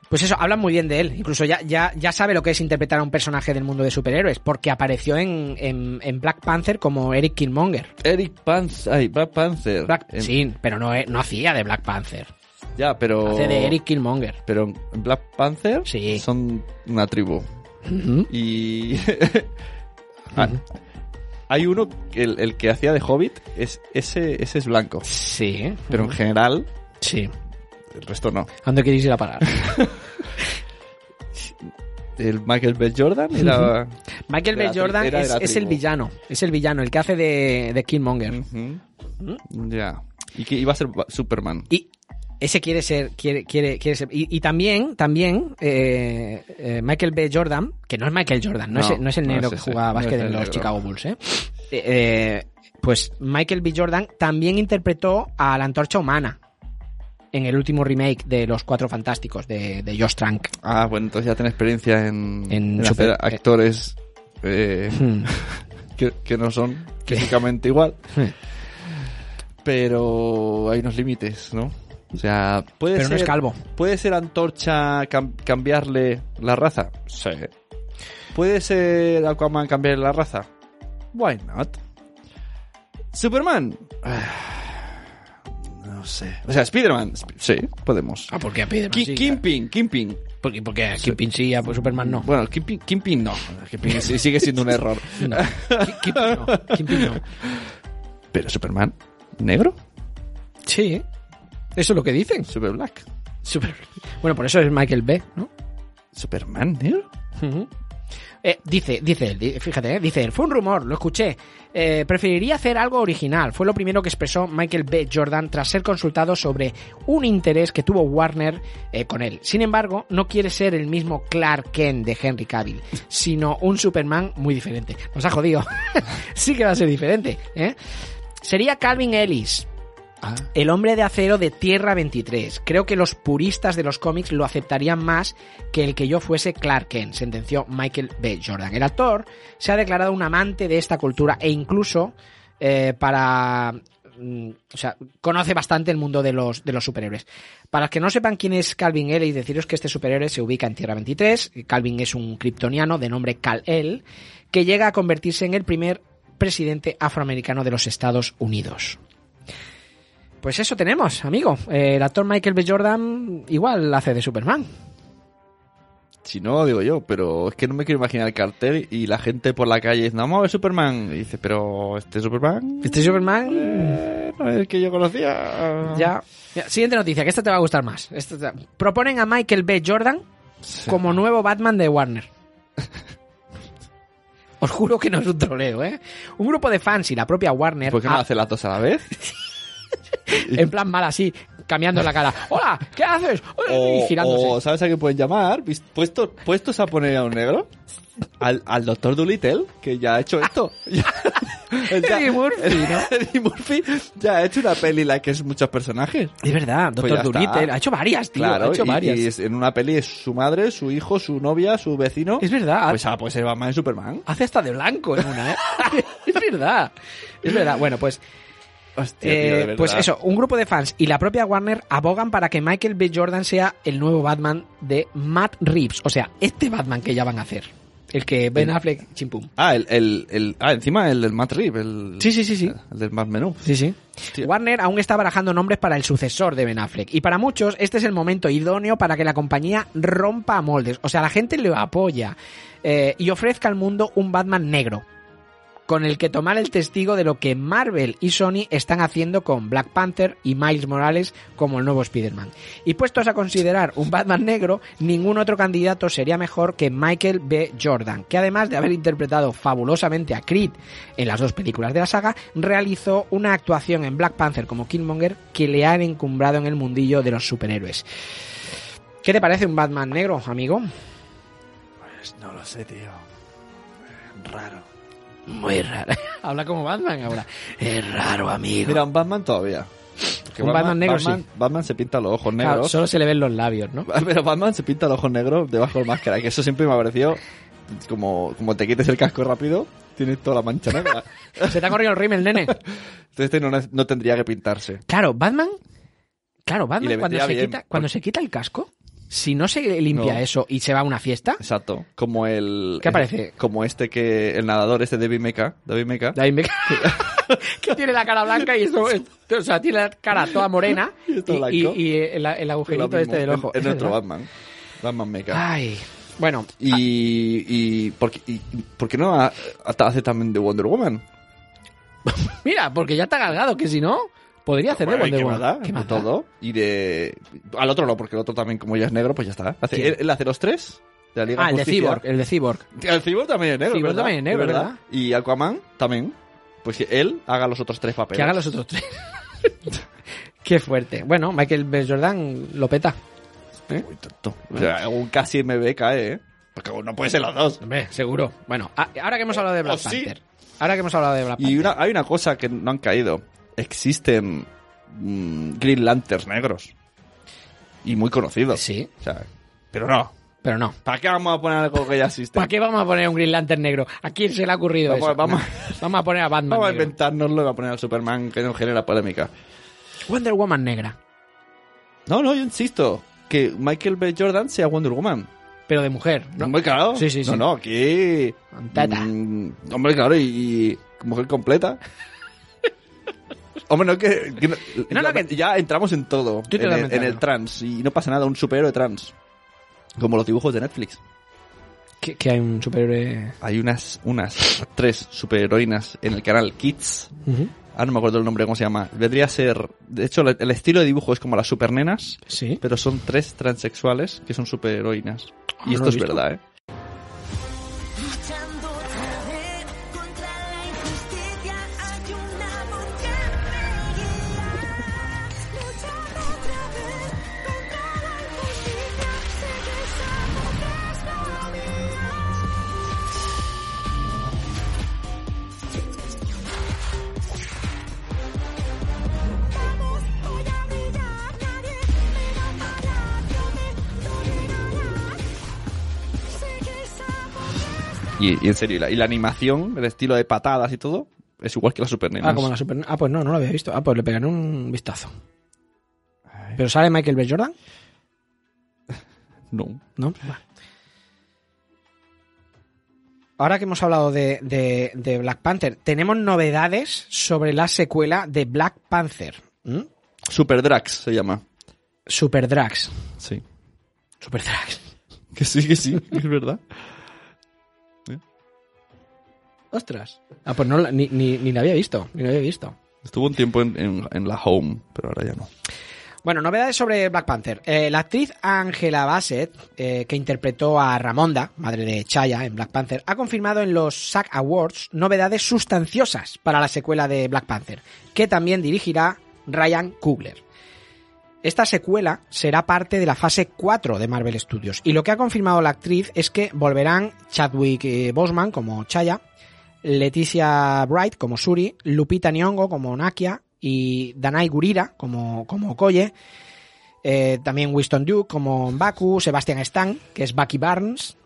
Pues eso, hablan muy bien de él. Incluso ya, ya, ya sabe lo que es interpretar a un personaje del mundo de superhéroes, porque apareció en, en, en Black Panther como Eric Killmonger. Eric Panther. Ay, Black Panther. Black- En- Sí, pero no, eh, no hacía de Black Panther. Ya, pero... Hace de Eric Killmonger. Pero en Black Panther Sí. son una tribu. Y... Ah, Hay uno, el, el que hacía de Hobbit, es, ese, ese es blanco. Sí. Pero en general, Sí. El resto no. ¿A dónde queréis ir a parar? El Michael B. Jordan era... Michael B. Jordan era es, el villano. Es el villano, el que hace de, de Killmonger. Ujú. Ya. Y que iba a ser Superman. Y ese quiere ser, quiere, quiere, quiere ser. Y, y también, también, eh, eh, Michael B. Jordan, que no es Michael Jordan, no, No, es, no es el no negro que jugaba básquet en los negro. Chicago Bulls. Eh, eh, pues Michael B. Jordan también interpretó a la antorcha humana en el último remake de Los Cuatro Fantásticos de, de Josh Trank. Ah, bueno, entonces ya tiene experiencia en, En en super- hacer actores eh, Hmm. que, que no son físicamente igual. Pero hay unos límites, ¿no? O sea, puede Pero no ser... es calvo. ¿Puede ser Antorcha cam- cambiarle la raza? Sí. ¿Puede ser Aquaman cambiarle la raza? Why not? ¿Superman? No sé. O sea, Spider-Man. Sp- Sí, podemos. Ah, ¿por qué a Spiderman Ki- sí, Kingpin, Kingpin. ¿Por qué? Porque Kingpin sí, a Superman no. Bueno, Kingpin, Kingpin no. Kingpin sí- sigue siendo un error. No. Ki- Kingpin no. Kingpin no. Pero Superman, ¿negro? Sí. Eso es lo que dicen. Super Black. Super- Bueno, por eso es Michael B, ¿no? Superman, negro. Ujú. Eh, dice, dice él, fíjate, eh, dice él, fue un rumor, lo escuché. Eh, preferiría hacer algo original. Fue lo primero que expresó Michael B. Jordan tras ser consultado sobre un interés que tuvo Warner con él. Sin embargo, no quiere ser el mismo Clark Kent de Henry Cavill, sino un Superman muy diferente. Nos ha jodido. sí que va a ser diferente. Sería Calvin Ellis, Ah. el hombre de acero de Tierra 23. Creo que los puristas de los cómics lo aceptarían más que el que yo fuese Clark Kent, sentenció Michael B. Jordan. El actor se ha declarado un amante de esta cultura e incluso eh, para... mm, O sea, conoce bastante el mundo de los, de los superhéroes. Para los que no sepan quién es Calvin Ellis, deciros que este superhéroe se ubica en Tierra 23. Calvin es un kryptoniano de nombre Kal-El, que llega a convertirse en el primer presidente afroamericano de los Estados Unidos. Pues eso tenemos, amigo. Eh, el actor Michael B. Jordan igual hace de Superman. Si no, digo yo, pero es que no me quiero imaginar el cartel y la gente por la calle diciendo, vamos a ver Superman. Y dice, pero este Superman Este Superman eh, no es el que yo conocía. ya... Mira, Siguiente noticia, que esta te va a gustar más. Esta te- Proponen a Michael B. Jordan como nuevo Batman de Warner. Os juro que no es un troleo, ¿eh? Un grupo de fans y la propia Warner... ¿Por qué no ha- hace las dos a la vez? en plan mal así, cambiando la cara. ¡Hola! ¿Qué haces? y O, girándose. o, ¿sabes a qué pueden llamar? Puesto, puestos a poner a un negro. Al, al doctor Dolittle, que ya ha hecho esto. Ya- Eddie Murphy, ¿no? Eddie Murphy ya ha hecho una peli en la que es muchos personajes. Es verdad, Pues Doctor. Dolittle. Ha hecho varias, tío. Claro, ha hecho y- varias. y es- en una peli es su madre, su hijo, su novia, su vecino. Es verdad. Pues ah, pues ser Batman y Superman. Hace hasta de blanco en una, ¿eh? es verdad. Es verdad. Bueno, pues, Hostia, eh, tío, pues eso, un grupo de fans y la propia Warner abogan para que Michael B. Jordan sea el nuevo Batman de Matt Reeves. O sea, este Batman que ya van a hacer. El que Ben Affleck, chimpum. Ah, el, el, el- ah, encima el del Matt Reeves, el, Sí, sí, sí, sí. el del Matt Menú. Sí, sí. Warner aún está barajando nombres para el sucesor de Ben Affleck. Y para muchos, este es el momento idóneo para que la compañía rompa moldes. O sea, la gente le apoya. eh, y ofrezca al mundo un Batman negro. Con el que tomar el testigo de lo que Marvel y Sony están haciendo con Black Panther y Miles Morales como el nuevo Spider-Man. Y puestos a considerar un Batman negro, ningún otro candidato sería mejor que Michael B. Jordan, que además de haber interpretado fabulosamente a Creed en las dos películas de la saga, realizó una actuación en Black Panther como Killmonger que le han encumbrado en el mundillo de los superhéroes. ¿Qué te parece un Batman negro, amigo? Pues no lo sé, tío. Muy raro. Habla como Batman ahora. Es raro, amigo. Mira, un Batman todavía. Un Batman negro, Batman, sí. Batman se pinta los ojos Claro, negros. solo se le ven los labios, ¿no? Pero Batman se pinta los ojos negros debajo de máscara, que eso siempre me ha parecido como, como te quites el casco rápido, tienes toda la mancha negra. Se te ha corrido el rímel, nene. Entonces este no, no tendría que pintarse. Claro, Batman. Claro, Batman cuando se, bien, quita, cuando se quita el casco, si no se limpia No. eso y se va a una fiesta, Exacto. Como el... ¿Qué aparece? Como este que... El nadador este David Mecha. David Mecha. David Beckham, que tiene la cara blanca y eso, o sea, tiene la cara toda morena Y esto y, y- y el, el agujerito este del ojo. Es, es nuestro. Batman. Batman Mecha. Ay, bueno, Y, y, ¿por qué, y, ¿por qué no ha- hasta hace también de Wonder Woman? mira, porque ya está galgado, que si no, podría hacer de Bueno, ¿y Wonder Woman. ¿Qué De todo. Y de... Al otro no, porque el otro también, como ya es negro, pues ya está. Él, él hace los tres. De la Liga Ah, el de. Cyborg, el de Cyborg. El Cyborg también es negro, Cyborg ¿verdad? también es negro, ¿Es ¿verdad? Y Aquaman también. Pues que él haga los otros tres papeles. Que haga los otros tres. Qué fuerte. Bueno, Michael B. Jordan lo peta. ¿Eh? Muy tonto. O sea, un casi MB cae, ¿eh? Porque no puede ser los dos. Hombre, seguro. Bueno, a- ahora que hemos hablado de Black O sí. Panther. Ahora que hemos hablado de Black Panther. Y una, hay una cosa que no han caído. Existen mm, Green Lanterns negros. Y muy conocidos. Sí, O sea, pero no. pero no. ¿Para qué vamos a poner algo que ya existe? ¿Para qué vamos a poner un Green Lantern negro? ¿A quién se le ha ocurrido Vamos- eso? vamos- No. Vamos a poner a Batman Vamos a negro. inventárnoslo y a poner al Superman que no genera polémica. Wonder Woman negra. No, no, yo insisto. Que Michael B. Jordan sea Wonder Woman. Pero de mujer, ¿no? Hombre, claro. Sí, sí, sí. No, no, aquí... Mm, hombre, claro, y, y mujer completa. Hombre, no que... que no- No, no, ya, que- ya entramos en todo. En, el, en el trans. Y no pasa nada, un superhéroe trans. Como los dibujos de Netflix. Que, que hay un superhéroe... Hay unas, unas tres superheroínas en el canal Kids. Ahora no me acuerdo el nombre, cómo se llama. Vendría a ser. De hecho, el estilo de dibujo es como las supernenas, Sí. pero son tres transexuales que son superheroínas. Ah, Y no esto es visto. verdad, ¿eh? Y, y en serio, y la, y la animación, el estilo de patadas y todo, es igual que las supernenas. Ah, como la super... Ah, pues no, no lo había visto. Ah, pues le pegaré un vistazo. ¿Pero sale Michael B. Jordan? No. ¿No? Vale. Ahora que hemos hablado de, de- de Black Panther, tenemos novedades sobre la secuela de Black Panther. ¿Mm? Super Drax se llama. Super Drax. Sí. Super Drax. Que sí, que sí, es verdad. Ostras. Ah, pues no, ni, ni, ni la había visto. Ni la había visto. Estuvo un tiempo en, en- en la home, pero ahora ya no. Bueno, novedades sobre Black Panther. Eh, la actriz Angela Bassett, eh, que interpretó a Ramonda, madre de Chaya en Black Panther, ha confirmado en los SAG Awards novedades sustanciosas para la secuela de Black Panther, que también dirigirá Ryan Coogler. Esta secuela será parte de la fase 4 de Marvel Studios y lo que ha confirmado la actriz es que volverán Chadwick eh, Boseman como Chaya, Leticia Bright como Suri, Lupita Nyong'o como Nakia y Danai Gurira como, como Okoye, eh, también Winston Duke como Baku, Sebastian Stan, que es Bucky Barnes,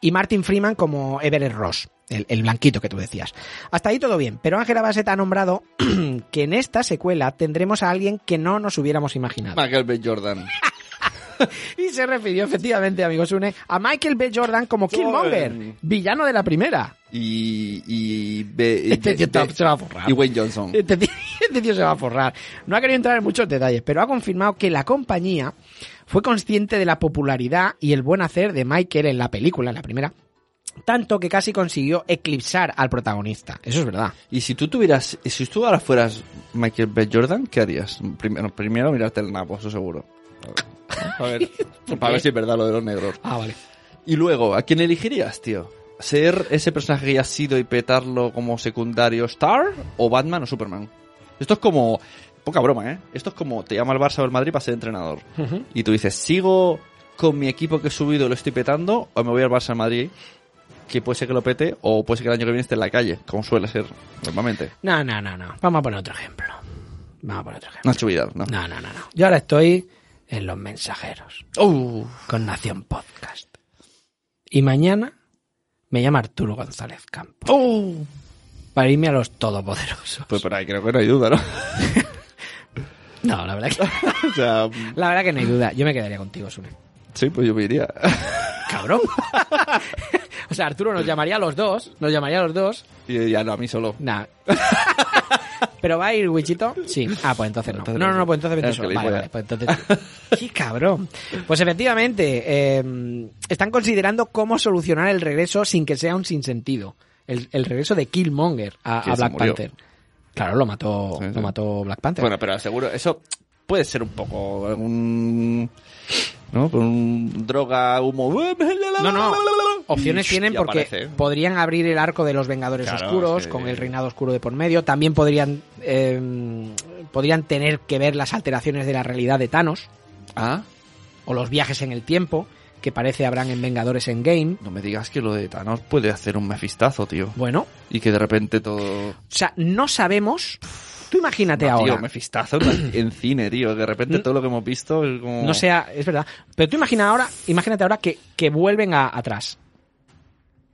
y Martin Freeman como Everett Ross, el, el blanquito que tú decías. Hasta ahí todo bien, pero Ángela Bassett ha nombrado que en esta secuela tendremos a alguien que no nos hubiéramos imaginado. Michael B. Jordan. Y se refirió efectivamente, amigos Une, a Michael B. Jordan como Killmonger, villano de la primera. Y. Y. B- y- Este tío está- se va a forrar. y Wayne Johnson. Este tío, este tío se va a forrar. No ha querido entrar en muchos detalles, pero ha confirmado que la compañía fue consciente de la popularidad y el buen hacer de Michael en la película, en la primera, tanto que casi consiguió eclipsar al protagonista. Eso es verdad. Y si tú tuvieras. Si tú ahora fueras Michael B. Jordan, ¿qué harías? Primero, primero mirarte el napo, eso seguro. A ver, para ver si es verdad lo de los negros. Ah, vale. Y luego, ¿a quién elegirías, tío? ¿Ser ese personaje que ya has sido y petarlo como secundario Star? ¿O Batman o Superman? Esto es como. Poca broma, ¿eh? Esto es como te llama el Barça o el Madrid para ser entrenador. Y tú dices, ¿sigo con mi equipo que he subido y lo estoy petando? ¿O me voy al Barça al Madrid? Que puede ser que lo pete, o puede ser que el año que viene esté en la calle, como suele ser normalmente. No, no, no, no. Vamos a poner otro ejemplo. Vamos a poner otro ejemplo. Vidal, ¿no? No, no, no, no. Yo ahora estoy en Los Mensajeros. Uh, con Nación Podcast. Y mañana me llama Arturo González Campo. Para irme a los todopoderosos. pues por ahí creo que no hay duda, ¿no? No, la verdad que, o sea, la verdad que no hay duda. Yo me quedaría contigo, Sune. sí, pues yo me iría. Cabrón. o sea, Arturo nos llamaría a los dos. Nos llamaría a los dos. Y ya no, a mí solo. Nah. ¿Pero va a ir Wichito? Sí. Ah, pues entonces no. Entonces no, no, pues entonces vete solo. Vale, vale, pues entonces... ¡Qué cabrón! Pues efectivamente, eh, están considerando cómo solucionar el regreso sin que sea un sinsentido. El, el regreso de Killmonger a, Black. Panther. Claro, lo mató, Sí, sí. lo mató Black Panther. Bueno, pero seguro, eso puede ser un poco algún... ¿No? Con un droga, humo... No, no. Opciones tienen porque aparece. podrían abrir el arco de los Vengadores Claro, Oscuros con el reinado oscuro de por medio. También podrían eh, podrían tener que ver las alteraciones de la realidad de Thanos Ah, o los viajes en el tiempo que parece habrán en Vengadores Endgame. no me digas que lo de Thanos puede hacer un mefistazo, tío. Bueno, Y que de repente todo... o sea, no sabemos. Tú imagínate No, ahora. Tío, mefistazo en, en cine, tío. De repente todo lo que hemos visto es como... No sea, es verdad. Pero tú imagina ahora, imagínate ahora que, que vuelven a- atrás.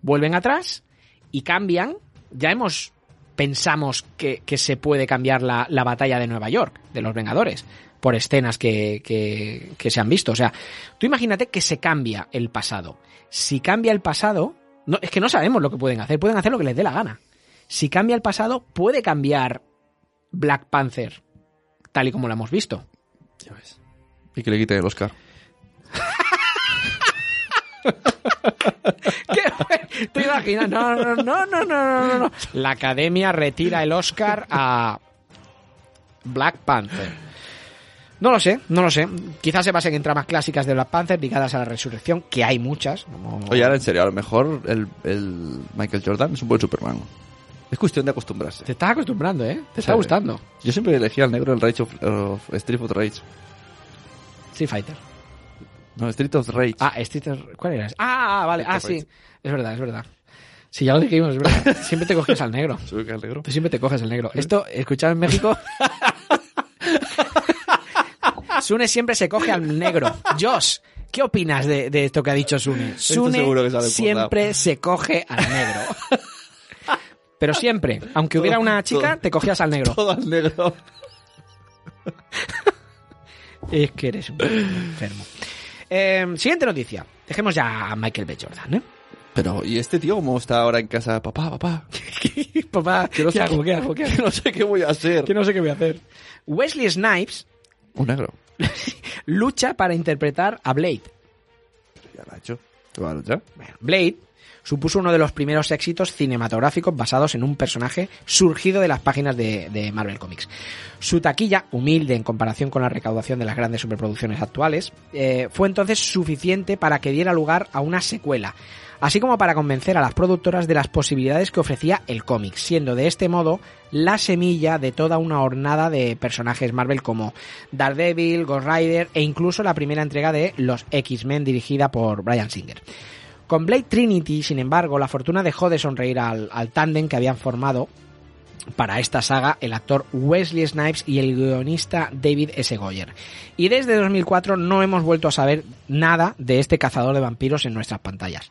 Vuelven atrás y cambian. Ya hemos pensamos que, que se puede cambiar la, la batalla de Nueva York, de los Vengadores, por escenas que, que, que se han visto. O sea, tú imagínate que se cambia el pasado. Si cambia el pasado, no, es que no sabemos lo que pueden hacer, pueden hacer lo que les dé la gana. Si cambia el pasado, puede cambiar Black Panther, tal y como lo hemos visto. Ya ves. Y que le quite el Oscar. ¿Qué? ¿Te imaginas? No, no, no, no, no, no, no, no. La academia retira el Oscar a Black Panther. No lo sé, no lo sé. Quizás se basen en tramas clásicas de Black Panther ligadas a la resurrección, que hay muchas. como- Oye, ahora en serio, a lo mejor el, el Michael Jordan es un buen Superman. Es cuestión de acostumbrarse. Te estás acostumbrando, ¿eh? Te está Sí. gustando. Yo siempre elegía al negro el Rage of, of- Street of Rage. Street Fighter. No, Street of Rage. Ah, Street of- ¿Cuál era? Ah, vale. Ah, sí. Es verdad, es verdad. Sí, ya lo dijimos, es verdad. Siempre te coges al negro. ¿Se ubica el negro? Tú siempre te coges el negro. Esto, escuchado en México. Sune siempre se coge al negro. Josh, ¿qué opinas de, de esto que ha dicho Sune? Sune seguro que siempre se coge al negro. Pero siempre, aunque hubiera una chica, te cogías al negro. Todo al negro. Es que eres un enfermo. Eh, siguiente noticia. Dejemos ya a Michael B. Jordan, ¿eh? Pero, ¿y este tío cómo está ahora en casa? Papá, papá. Papá, Que no ¿qué sé hago? ¿Qué hago? ¿Qué hago? Que no sé qué voy a hacer. Que no sé qué voy a hacer. Wesley Snipes Un negro. lucha para interpretar a Blade. Ya lo ha hecho. ¿Qué va a luchar? Bueno, Blade supuso uno de los primeros éxitos cinematográficos basados en un personaje surgido de las páginas de, Marvel Comics. Su taquilla, humilde en comparación con la recaudación de las grandes superproducciones actuales, eh, fue entonces suficiente para que diera lugar a una secuela, así como para convencer a las productoras de las posibilidades que ofrecía el cómic, siendo de este modo la semilla de toda una hornada de personajes Marvel como Daredevil, Ghost Rider e incluso la primera entrega de Los X-Men dirigida por Brian Singer. Con Blade Trinity, sin embargo, la fortuna dejó de sonreír al, al tándem que habían formado para esta saga el actor Wesley Snipes y el guionista David S. Goyer. Y desde 2004 no hemos vuelto a saber nada de este cazador de vampiros en nuestras pantallas.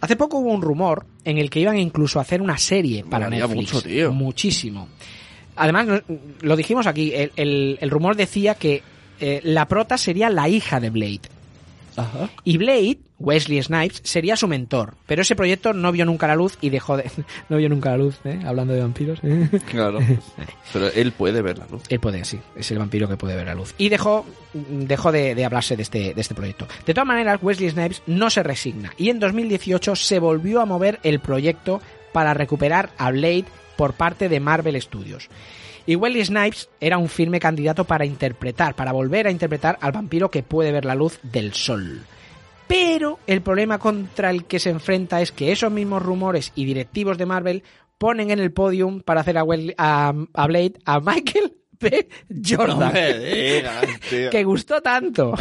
Hace poco hubo un rumor en el que iban incluso a hacer una serie para Molaría Netflix. mucho, tío. Muchísimo. Además, lo dijimos aquí, el, el- el rumor decía que eh, la prota sería la hija de Blade. Ajá. Y Blade, Wesley Snipes, sería su mentor. Pero ese proyecto no vio nunca la luz y dejó de... No vio nunca la luz, ¿eh? Hablando de vampiros. ¿eh? Claro. Pero él puede ver la luz. Él puede, sí. Es el vampiro que puede ver la luz. Y dejó, dejó de, de hablarse de este, de este proyecto. De todas maneras, Wesley Snipes no se resigna. Y en 2018 se volvió a mover el proyecto para recuperar a Blade por parte de Marvel Studios. Y Wesley Snipes era un firme candidato para interpretar, para volver a interpretar al vampiro que puede ver la luz del sol. Pero el problema contra el que se enfrenta es que esos mismos rumores y directivos de Marvel ponen en el podium para hacer a, Wesley- a, a Blade a Michael B. Jordan, que gustó tanto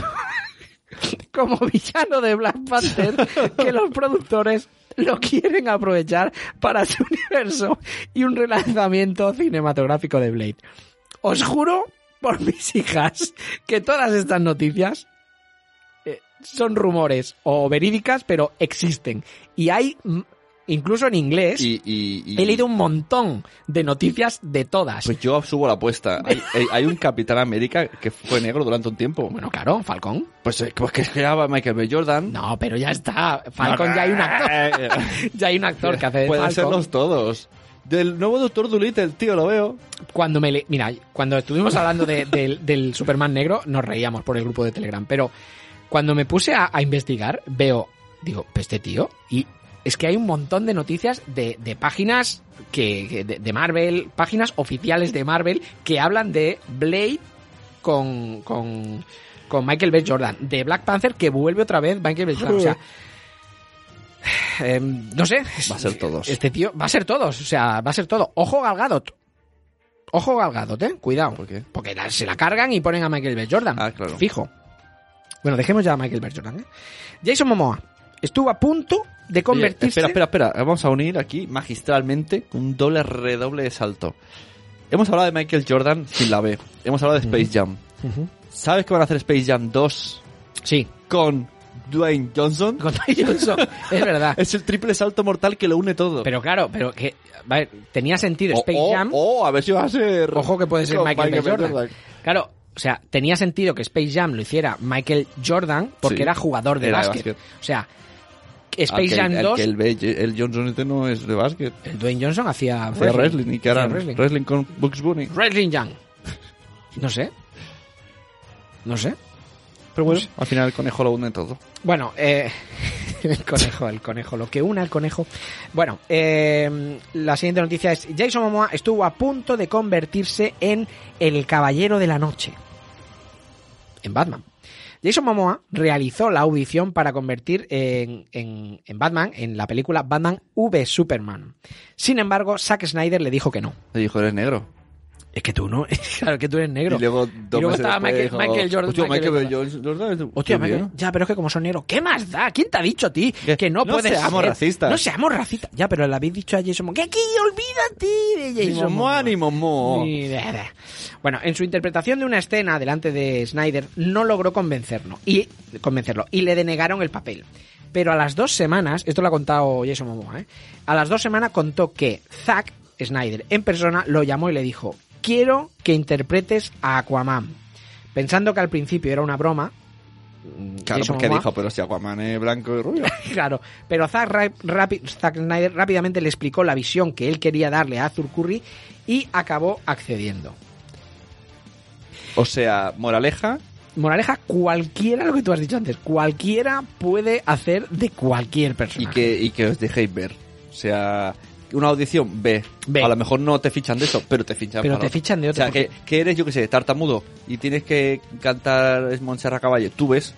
como villano de Black Panther que los productores lo quieren aprovechar para su universo y un relanzamiento cinematográfico de Blade. Os juro por mis hijas que todas estas noticias son rumores o verídicas, pero existen. Y hay, incluso en inglés, Y, y- y- he leído un montón de noticias de todas. Pues yo subo la apuesta. Hay, hay- hay un Capitán América que fue negro durante un tiempo. bueno, claro, Falcón. Pues, eh, pues que es que era Michael B. Jordan. No, pero ya está. Falcon ya hay un actor. ya hay un actor que hace de Pueden Falcon. serlos todos. Del nuevo Doctor Dolittle, tío, lo veo. Cuando me le... Mira, cuando estuvimos hablando de- del Superman negro, nos reíamos por el grupo de Telegram. Pero cuando me puse a, a investigar, veo, digo, "Pues este tío. Y es que hay un montón de noticias de, de páginas que, de, de Marvel, páginas oficiales de Marvel que hablan de Blade con, con, con Michael B. Jordan. De Black Panther que vuelve otra vez Michael B. Jordan. O sea, em, no sé. Va a ser todos. Este tío va a ser todos, o sea, va a ser todo. Ojo Gal Gadot. Ojo Gal Gadot, eh. Cuidado. ¿Por qué? Porque la- se la cargan y ponen a Michael B. Jordan. Ah, claro. Fijo. Bueno, dejemos ya a Michael B. Jordan, ¿eh? Jason Momoa estuvo a punto de Oye, convertirse... espera, espera, espera. Vamos a unir aquí magistralmente un doble redoble de salto. Hemos hablado de Michael Jordan sin la B. Hemos hablado de Space Jam. ¿Sabes que van a hacer Space Jam 2 Sí, con Dwayne Johnson? con Dwayne Johnson. es verdad. Es el triple salto mortal que lo une todo. Pero claro, pero que... ver, tenía sentido o, Space o- Jam... o a ver si va a ser. Ojo que puede ser Michael, B. Jordan. Claro, o sea, tenía sentido que Space Jam lo hiciera Michael Jordan porque Sí. era jugador de Era de básquet. básquet. O sea, que Space Aquel- Jam el 2... que el, el Johnson este no es de básquet. El Dwayne Johnson hacía Hacía wrestling. ¿Y qué Hacía harán? wrestling. Wrestling. con Bugs Bunny. Wrestling Young. No sé. No sé. Pero bueno, al final el conejo lo une todo. Bueno, eh, El conejo, el conejo, lo que una el conejo. Bueno, eh, la siguiente noticia es Jason Momoa estuvo a punto de convertirse en el Caballero de la Noche. En Batman. Jason Momoa realizó la audición para convertir en, en- en Batman en la película Batman v Superman. Sin embargo, Zack Snyder le dijo que no. Le dijo, eres negro. Es que tú no, claro que tú eres negro. Y luego, dos luego estaba Michael, dijo, Michael Jordan. Hostia, Michael Jordan. Jordan. Hostia, qué Michael- bien. ya, pero es que como son negros, ¿qué más da? ¿Quién te ha dicho a ti que, Que no, no puedes seamos ser- racistas. No seamos racistas. Ya, pero le habéis dicho a Jason Momoa que aquí olvídate de Jason Momoa ni Momoa. Ni nada. Bueno, en su interpretación de una escena delante de Snyder no logró convencerlo y convencerlo y le denegaron el papel. Pero a las dos semanas, esto lo ha contado Jason Momoa, ¿eh? a las dos semanas contó que Zack Snyder en persona lo llamó y le dijo, quiero que interpretes a Aquaman. Pensando que al principio era una broma. mm, Claro, porque Momoa- dijo, pero si Aquaman es blanco y rubio. Claro, pero Zack, Zack Snyder rápidamente le explicó la visión que él quería darle a Arthur Curry y acabó accediendo. O sea, moraleja, Moraleja, cualquiera, lo que tú has dicho antes, cualquiera puede hacer de cualquier y persona. que, y que os dejéis ver. O sea, una audición B. B. A lo mejor no te fichan de eso, pero te fichan Pero para te otro. fichan de O otro. sea, que, que eres, yo que sé, tartamudo y tienes que cantar es Montserrat Caballé. Tú ves,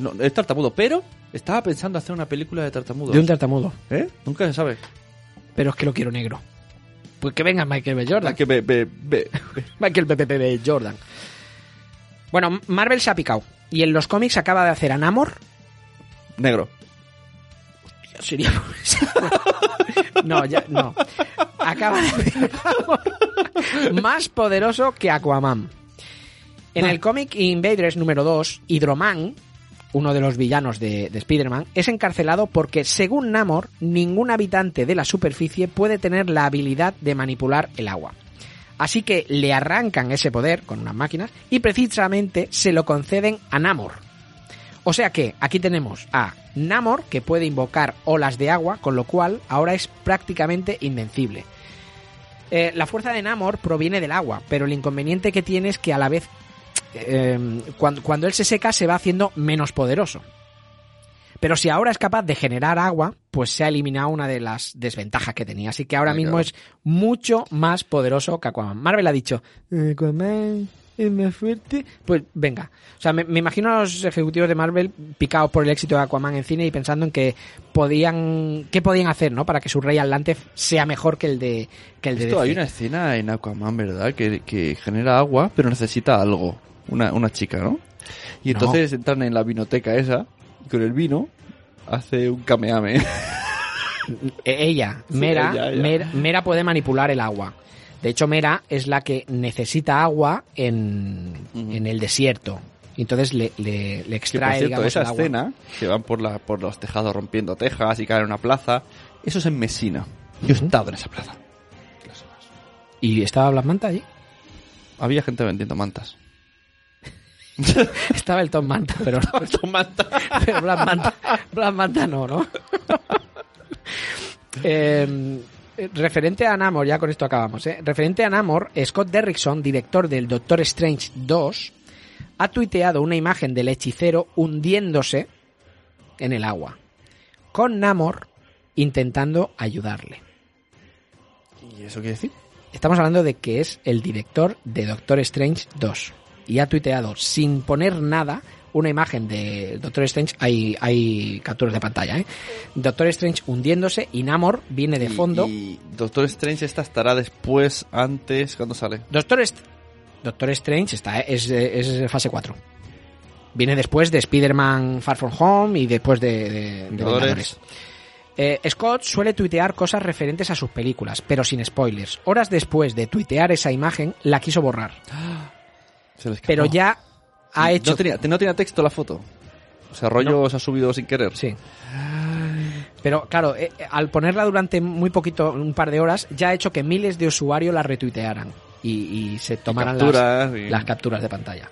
no, es tartamudo, pero estaba pensando hacer una película de tartamudo. de un tartamudo. ¿Eh? Nunca se sabe. Pero es que lo quiero negro. Pues que venga Michael B. Jordan. Que ve, ve, ve. Michael B. B. B. Jordan. Bueno, Marvel se ha picado. Y en los cómics acaba de hacer a Namor. Negro. Sería. no, ya, no. Acaba de más poderoso que Aquaman. En el cómic Invaders número 2, Hydroman, uno de los villanos de, de Spider-Man, es encarcelado porque, según Namor, ningún habitante de la superficie puede tener la habilidad de manipular el agua. Así que le arrancan ese poder con unas máquinas y precisamente se lo conceden a Namor. O sea que aquí tenemos a Namor que puede invocar olas de agua, con lo cual ahora es prácticamente invencible. Eh, la fuerza de Namor proviene del agua, pero el inconveniente que tiene es que a la vez, eh, cuando, cuando él se seca, se va haciendo menos poderoso. Pero si ahora es capaz de generar agua, pues se ha eliminado una de las desventajas que tenía. Así que ahora Ah, mismo claro. es mucho más poderoso que Aquaman. Marvel ha dicho, Aquaman es más fuerte. Pues venga. O sea, me, me imagino a los ejecutivos de Marvel picados por el éxito de Aquaman en cine y pensando en que podían, qué podían hacer, ¿no? Para que su rey Atlante sea mejor que el de, que el de Esto, DC. hay una escena en Aquaman, ¿verdad? Que, que genera agua, pero necesita algo. Una, una chica, ¿no? Y No. entonces entran en la vinoteca esa, y con el vino hace un kameame. Sí, Mera, ella, ella. Mera, Mera puede manipular el agua. De hecho, Mera es la que necesita agua en, en el desierto. Y entonces le, le, le que por extrae, cierto, digamos, esa el agua. escena, que van por, la, por los tejados rompiendo tejas y caen en una plaza, eso es en Mesina. Yo he estado en esa plaza. ¿Y estaba Black Manta allí? Había gente vendiendo mantas. Estaba el Tom Manta, pero no. pero Black Manta, Black Manta no, ¿no? Eh, referente a Namor, ya con esto acabamos, ¿eh? Referente a Namor, Scott Derrickson, director del Doctor Strange 2, ha tuiteado una imagen del hechicero hundiéndose en el agua, con Namor intentando ayudarle. ¿Y eso quiere decir? Estamos hablando de que es el director de Doctor Strange 2. Y ha tuiteado sin poner nada una imagen de Doctor Strange. Hay, hay capturas de pantalla, ¿eh? Doctor Strange hundiéndose y Namor viene de Y- fondo. Y, Doctor Strange esta estará después, antes, ¿cuándo sale? Doctor, Est- Doctor Strange está, ¿eh? es, es fase 4. Viene después de Spider-Man Far From Home y después de, de- de Vengadores. Eh, Scott suele tuitear cosas referentes a sus películas, pero sin spoilers. Horas después de tuitear esa imagen, la quiso borrar. Se. Pero ya ha hecho... No tenía, no tenía texto la foto. O sea, rollo se ha subido sin querer. Sí. Pero claro, eh, eh, al ponerla durante muy poquito, un par de horas, ya ha hecho que miles de usuarios la retuitearan y, y se tomaran capturas las, y- las capturas de pantalla.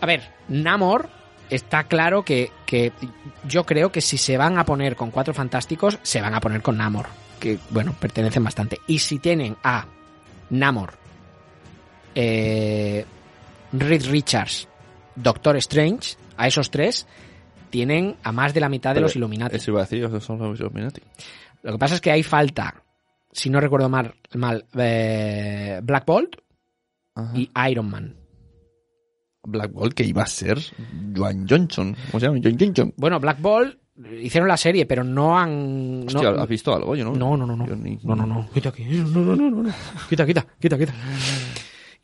A ver, Namor está claro que, que yo creo que si se van a poner con cuatro fantásticos, se van a poner con Namor, que bueno, pertenecen bastante. Y si tienen a Namor, eh, Reed Richards, Doctor Strange, a esos tres, tienen a más de la mitad de Pero los Illuminati. Eso iba a decir, esos son los Illuminati. Lo que pasa es que hay falta, si no recuerdo mal, mal eh, Black Bolt Ajá. y Iron Man. Black Bolt, que iba a ser Joan Johnson. ¿Cómo se llama? John Johnson. Bueno, Black Bolt hicieron la serie, pero no han... no- Hostia, ¿has visto algo? Yo no. No, no, no, no. Ni- No, no, no. Quita aquí. No, no, no, no, no. Quita, quita, quita, quita.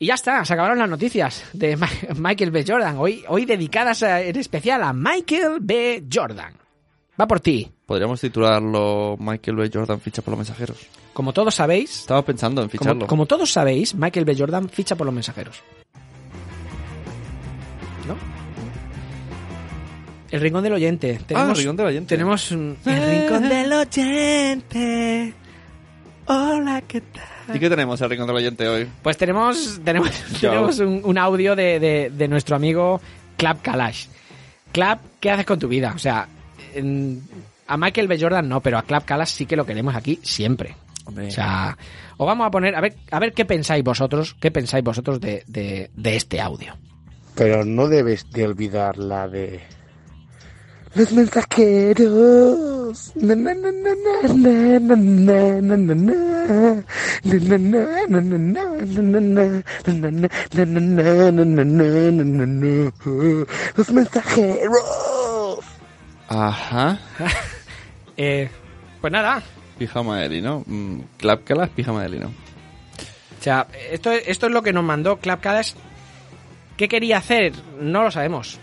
Y ya está, se acabaron las noticias de Michael B. Jordan. Hoy, hoy dedicadas a- en especial a Michael B. Jordan. Va por ti. Podríamos titularlo Michael B. Jordan ficha por los mensajeros. Como todos sabéis, Estaba pensando en ficharlo. como, como todos sabéis, Michael B. Jordan ficha por los mensajeros. ¿No? El rincón del oyente. Tenemos, ah, el rincón del oyente. Tenemos un- el rincón del oyente. Hola, ¿qué tal? ¿Y qué tenemos el rincón del oyente hoy? Pues tenemos, tenemos, tenemos un, un audio de, de- de nuestro amigo Clap Kalash. Clap, ¿qué haces con tu vida? O sea, en- a Michael B. Jordan no, pero a Clap Kalash sí que lo queremos aquí siempre. Hombre. O sea, os vamos a poner, a ver, a ver qué pensáis vosotros, qué pensáis vosotros de, de- de este audio. Pero no debes de olvidar la de... Los mensajeros. Na, na, na, na, na, na, na, na, na, na. Na, na, na, na, na, na, na, na, na. Na, na, na, na, na, na, na, na, na, na, na. Los mensajeros. Ajá. Eh, pues nada, Pijama de lino. Mm, Clap Calas, pijama de lino. o sea, esto, esto es lo que nos mandó Clap Kalash. ¿Qué quería hacer? No lo sabemos.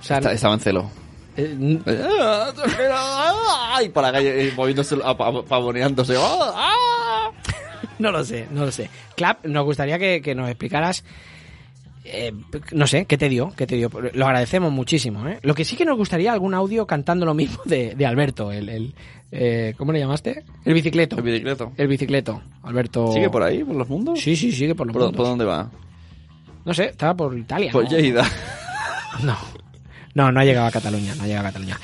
O sea, Está- estaba en celo. Eh, Ay, por la calle, eh, moviéndose, pavoneándose. Ah, No lo sé, no lo sé. Clap, nos gustaría que, que nos explicaras. eh, no sé, ¿qué te dio? ¿Qué te dio? Lo agradecemos muchísimo, ¿eh? Lo que sí que nos gustaría algún audio cantando lo mismo de, de Alberto, el, el eh, ¿cómo le llamaste? El bicicleto. El bicicleto. El bicicleto, Alberto. ¿Sigue por ahí, por los mundos? Sí, sí, sigue por los ¿Por, mundos. por dónde va? No sé, estaba por Italia. Por ¿no? Lleida. No. No, no ha llegado a Cataluña, no ha llegado a Cataluña.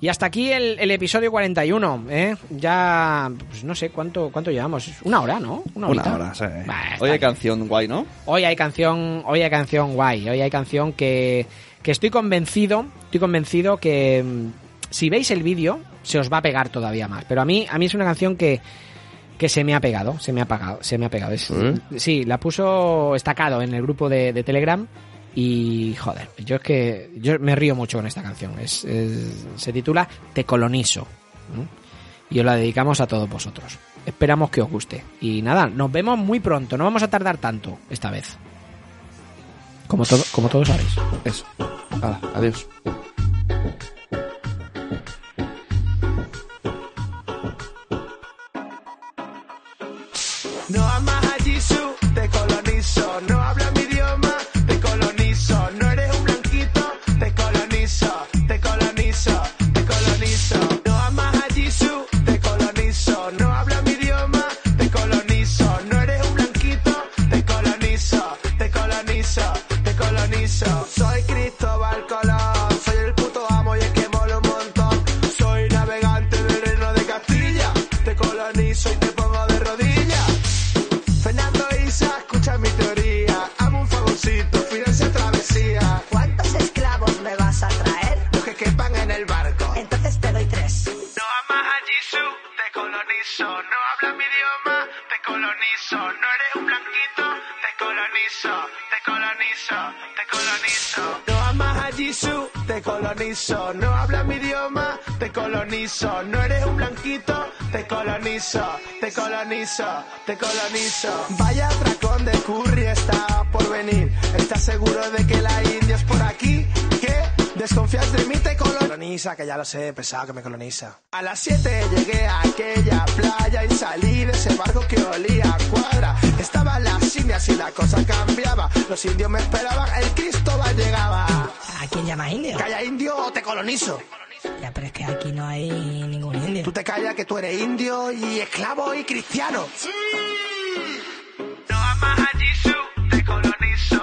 Y hasta aquí el, el episodio 41, ¿eh? Ya, pues no sé cuánto cuánto llevamos. Una hora, ¿no? Una, Una hora, sí. Bah, Oye, bien. canción guay, ¿no? Hoy hay canción, hoy hay canción guay, hoy hay canción que, que estoy convencido, estoy convencido que mm, si veis el vídeo se os va a pegar todavía más. Pero a mí, a mí es una canción que, que se me ha pegado, se me ha pegado, se me ha pegado. Es- ¿Eh? Sí, la puso estacado en el grupo de, de Telegram y joder, yo es que yo me río mucho con esta canción. Es, se titula Te colonizo. Y os la dedicamos a todos vosotros. Esperamos que os guste. Y nada, nos vemos muy pronto. No vamos a tardar tanto esta vez. Como, todo, como todos sabéis. Eso. Adiós. No hablas mi idioma, te colonizo. No eres un blanquito, te colonizo. Te colonizo, te colonizo. Vaya atracón de curry está por venir. ¿Estás seguro de que la India es por aquí? ¿Qué? ¿Desconfías de mí? Te coloniza, que ya lo sé, pesado que me coloniza. A las 7 llegué a aquella playa y salí de ese barco que olía a cuadra. Estaban las indias y la cosa cambiaba. Los indios me esperaban, el Cristóbal llegaba. ¿A quién llamas indio? Calla indio o te colonizo. Ya, pero es que aquí no hay ningún indio. Tú te callas que tú eres indio y esclavo y cristiano. No amas a Jisoo, te colonizo.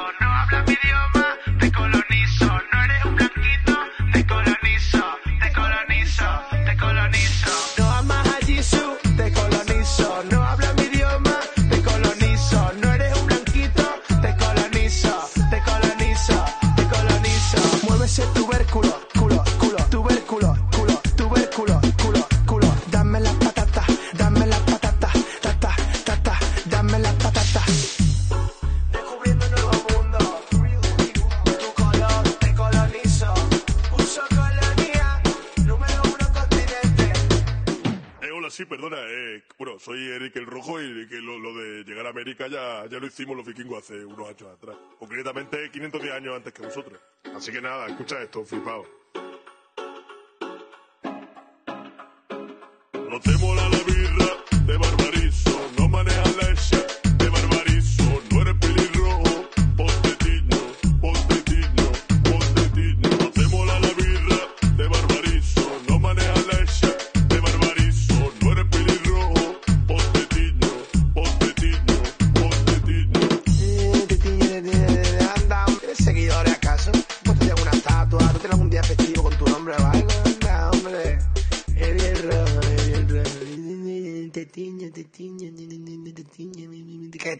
Soy Eric el Rojo y que lo, de llegar a América ya, ya lo hicimos los vikingos hace unos años atrás. Concretamente 510 años antes que vosotros. Así que nada, escucha esto, flipado. No te mola la Barbarizo, no manejas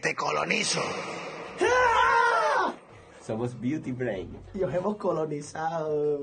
te colonizo. Somos Beauty Brain. Y os hemos colonizado.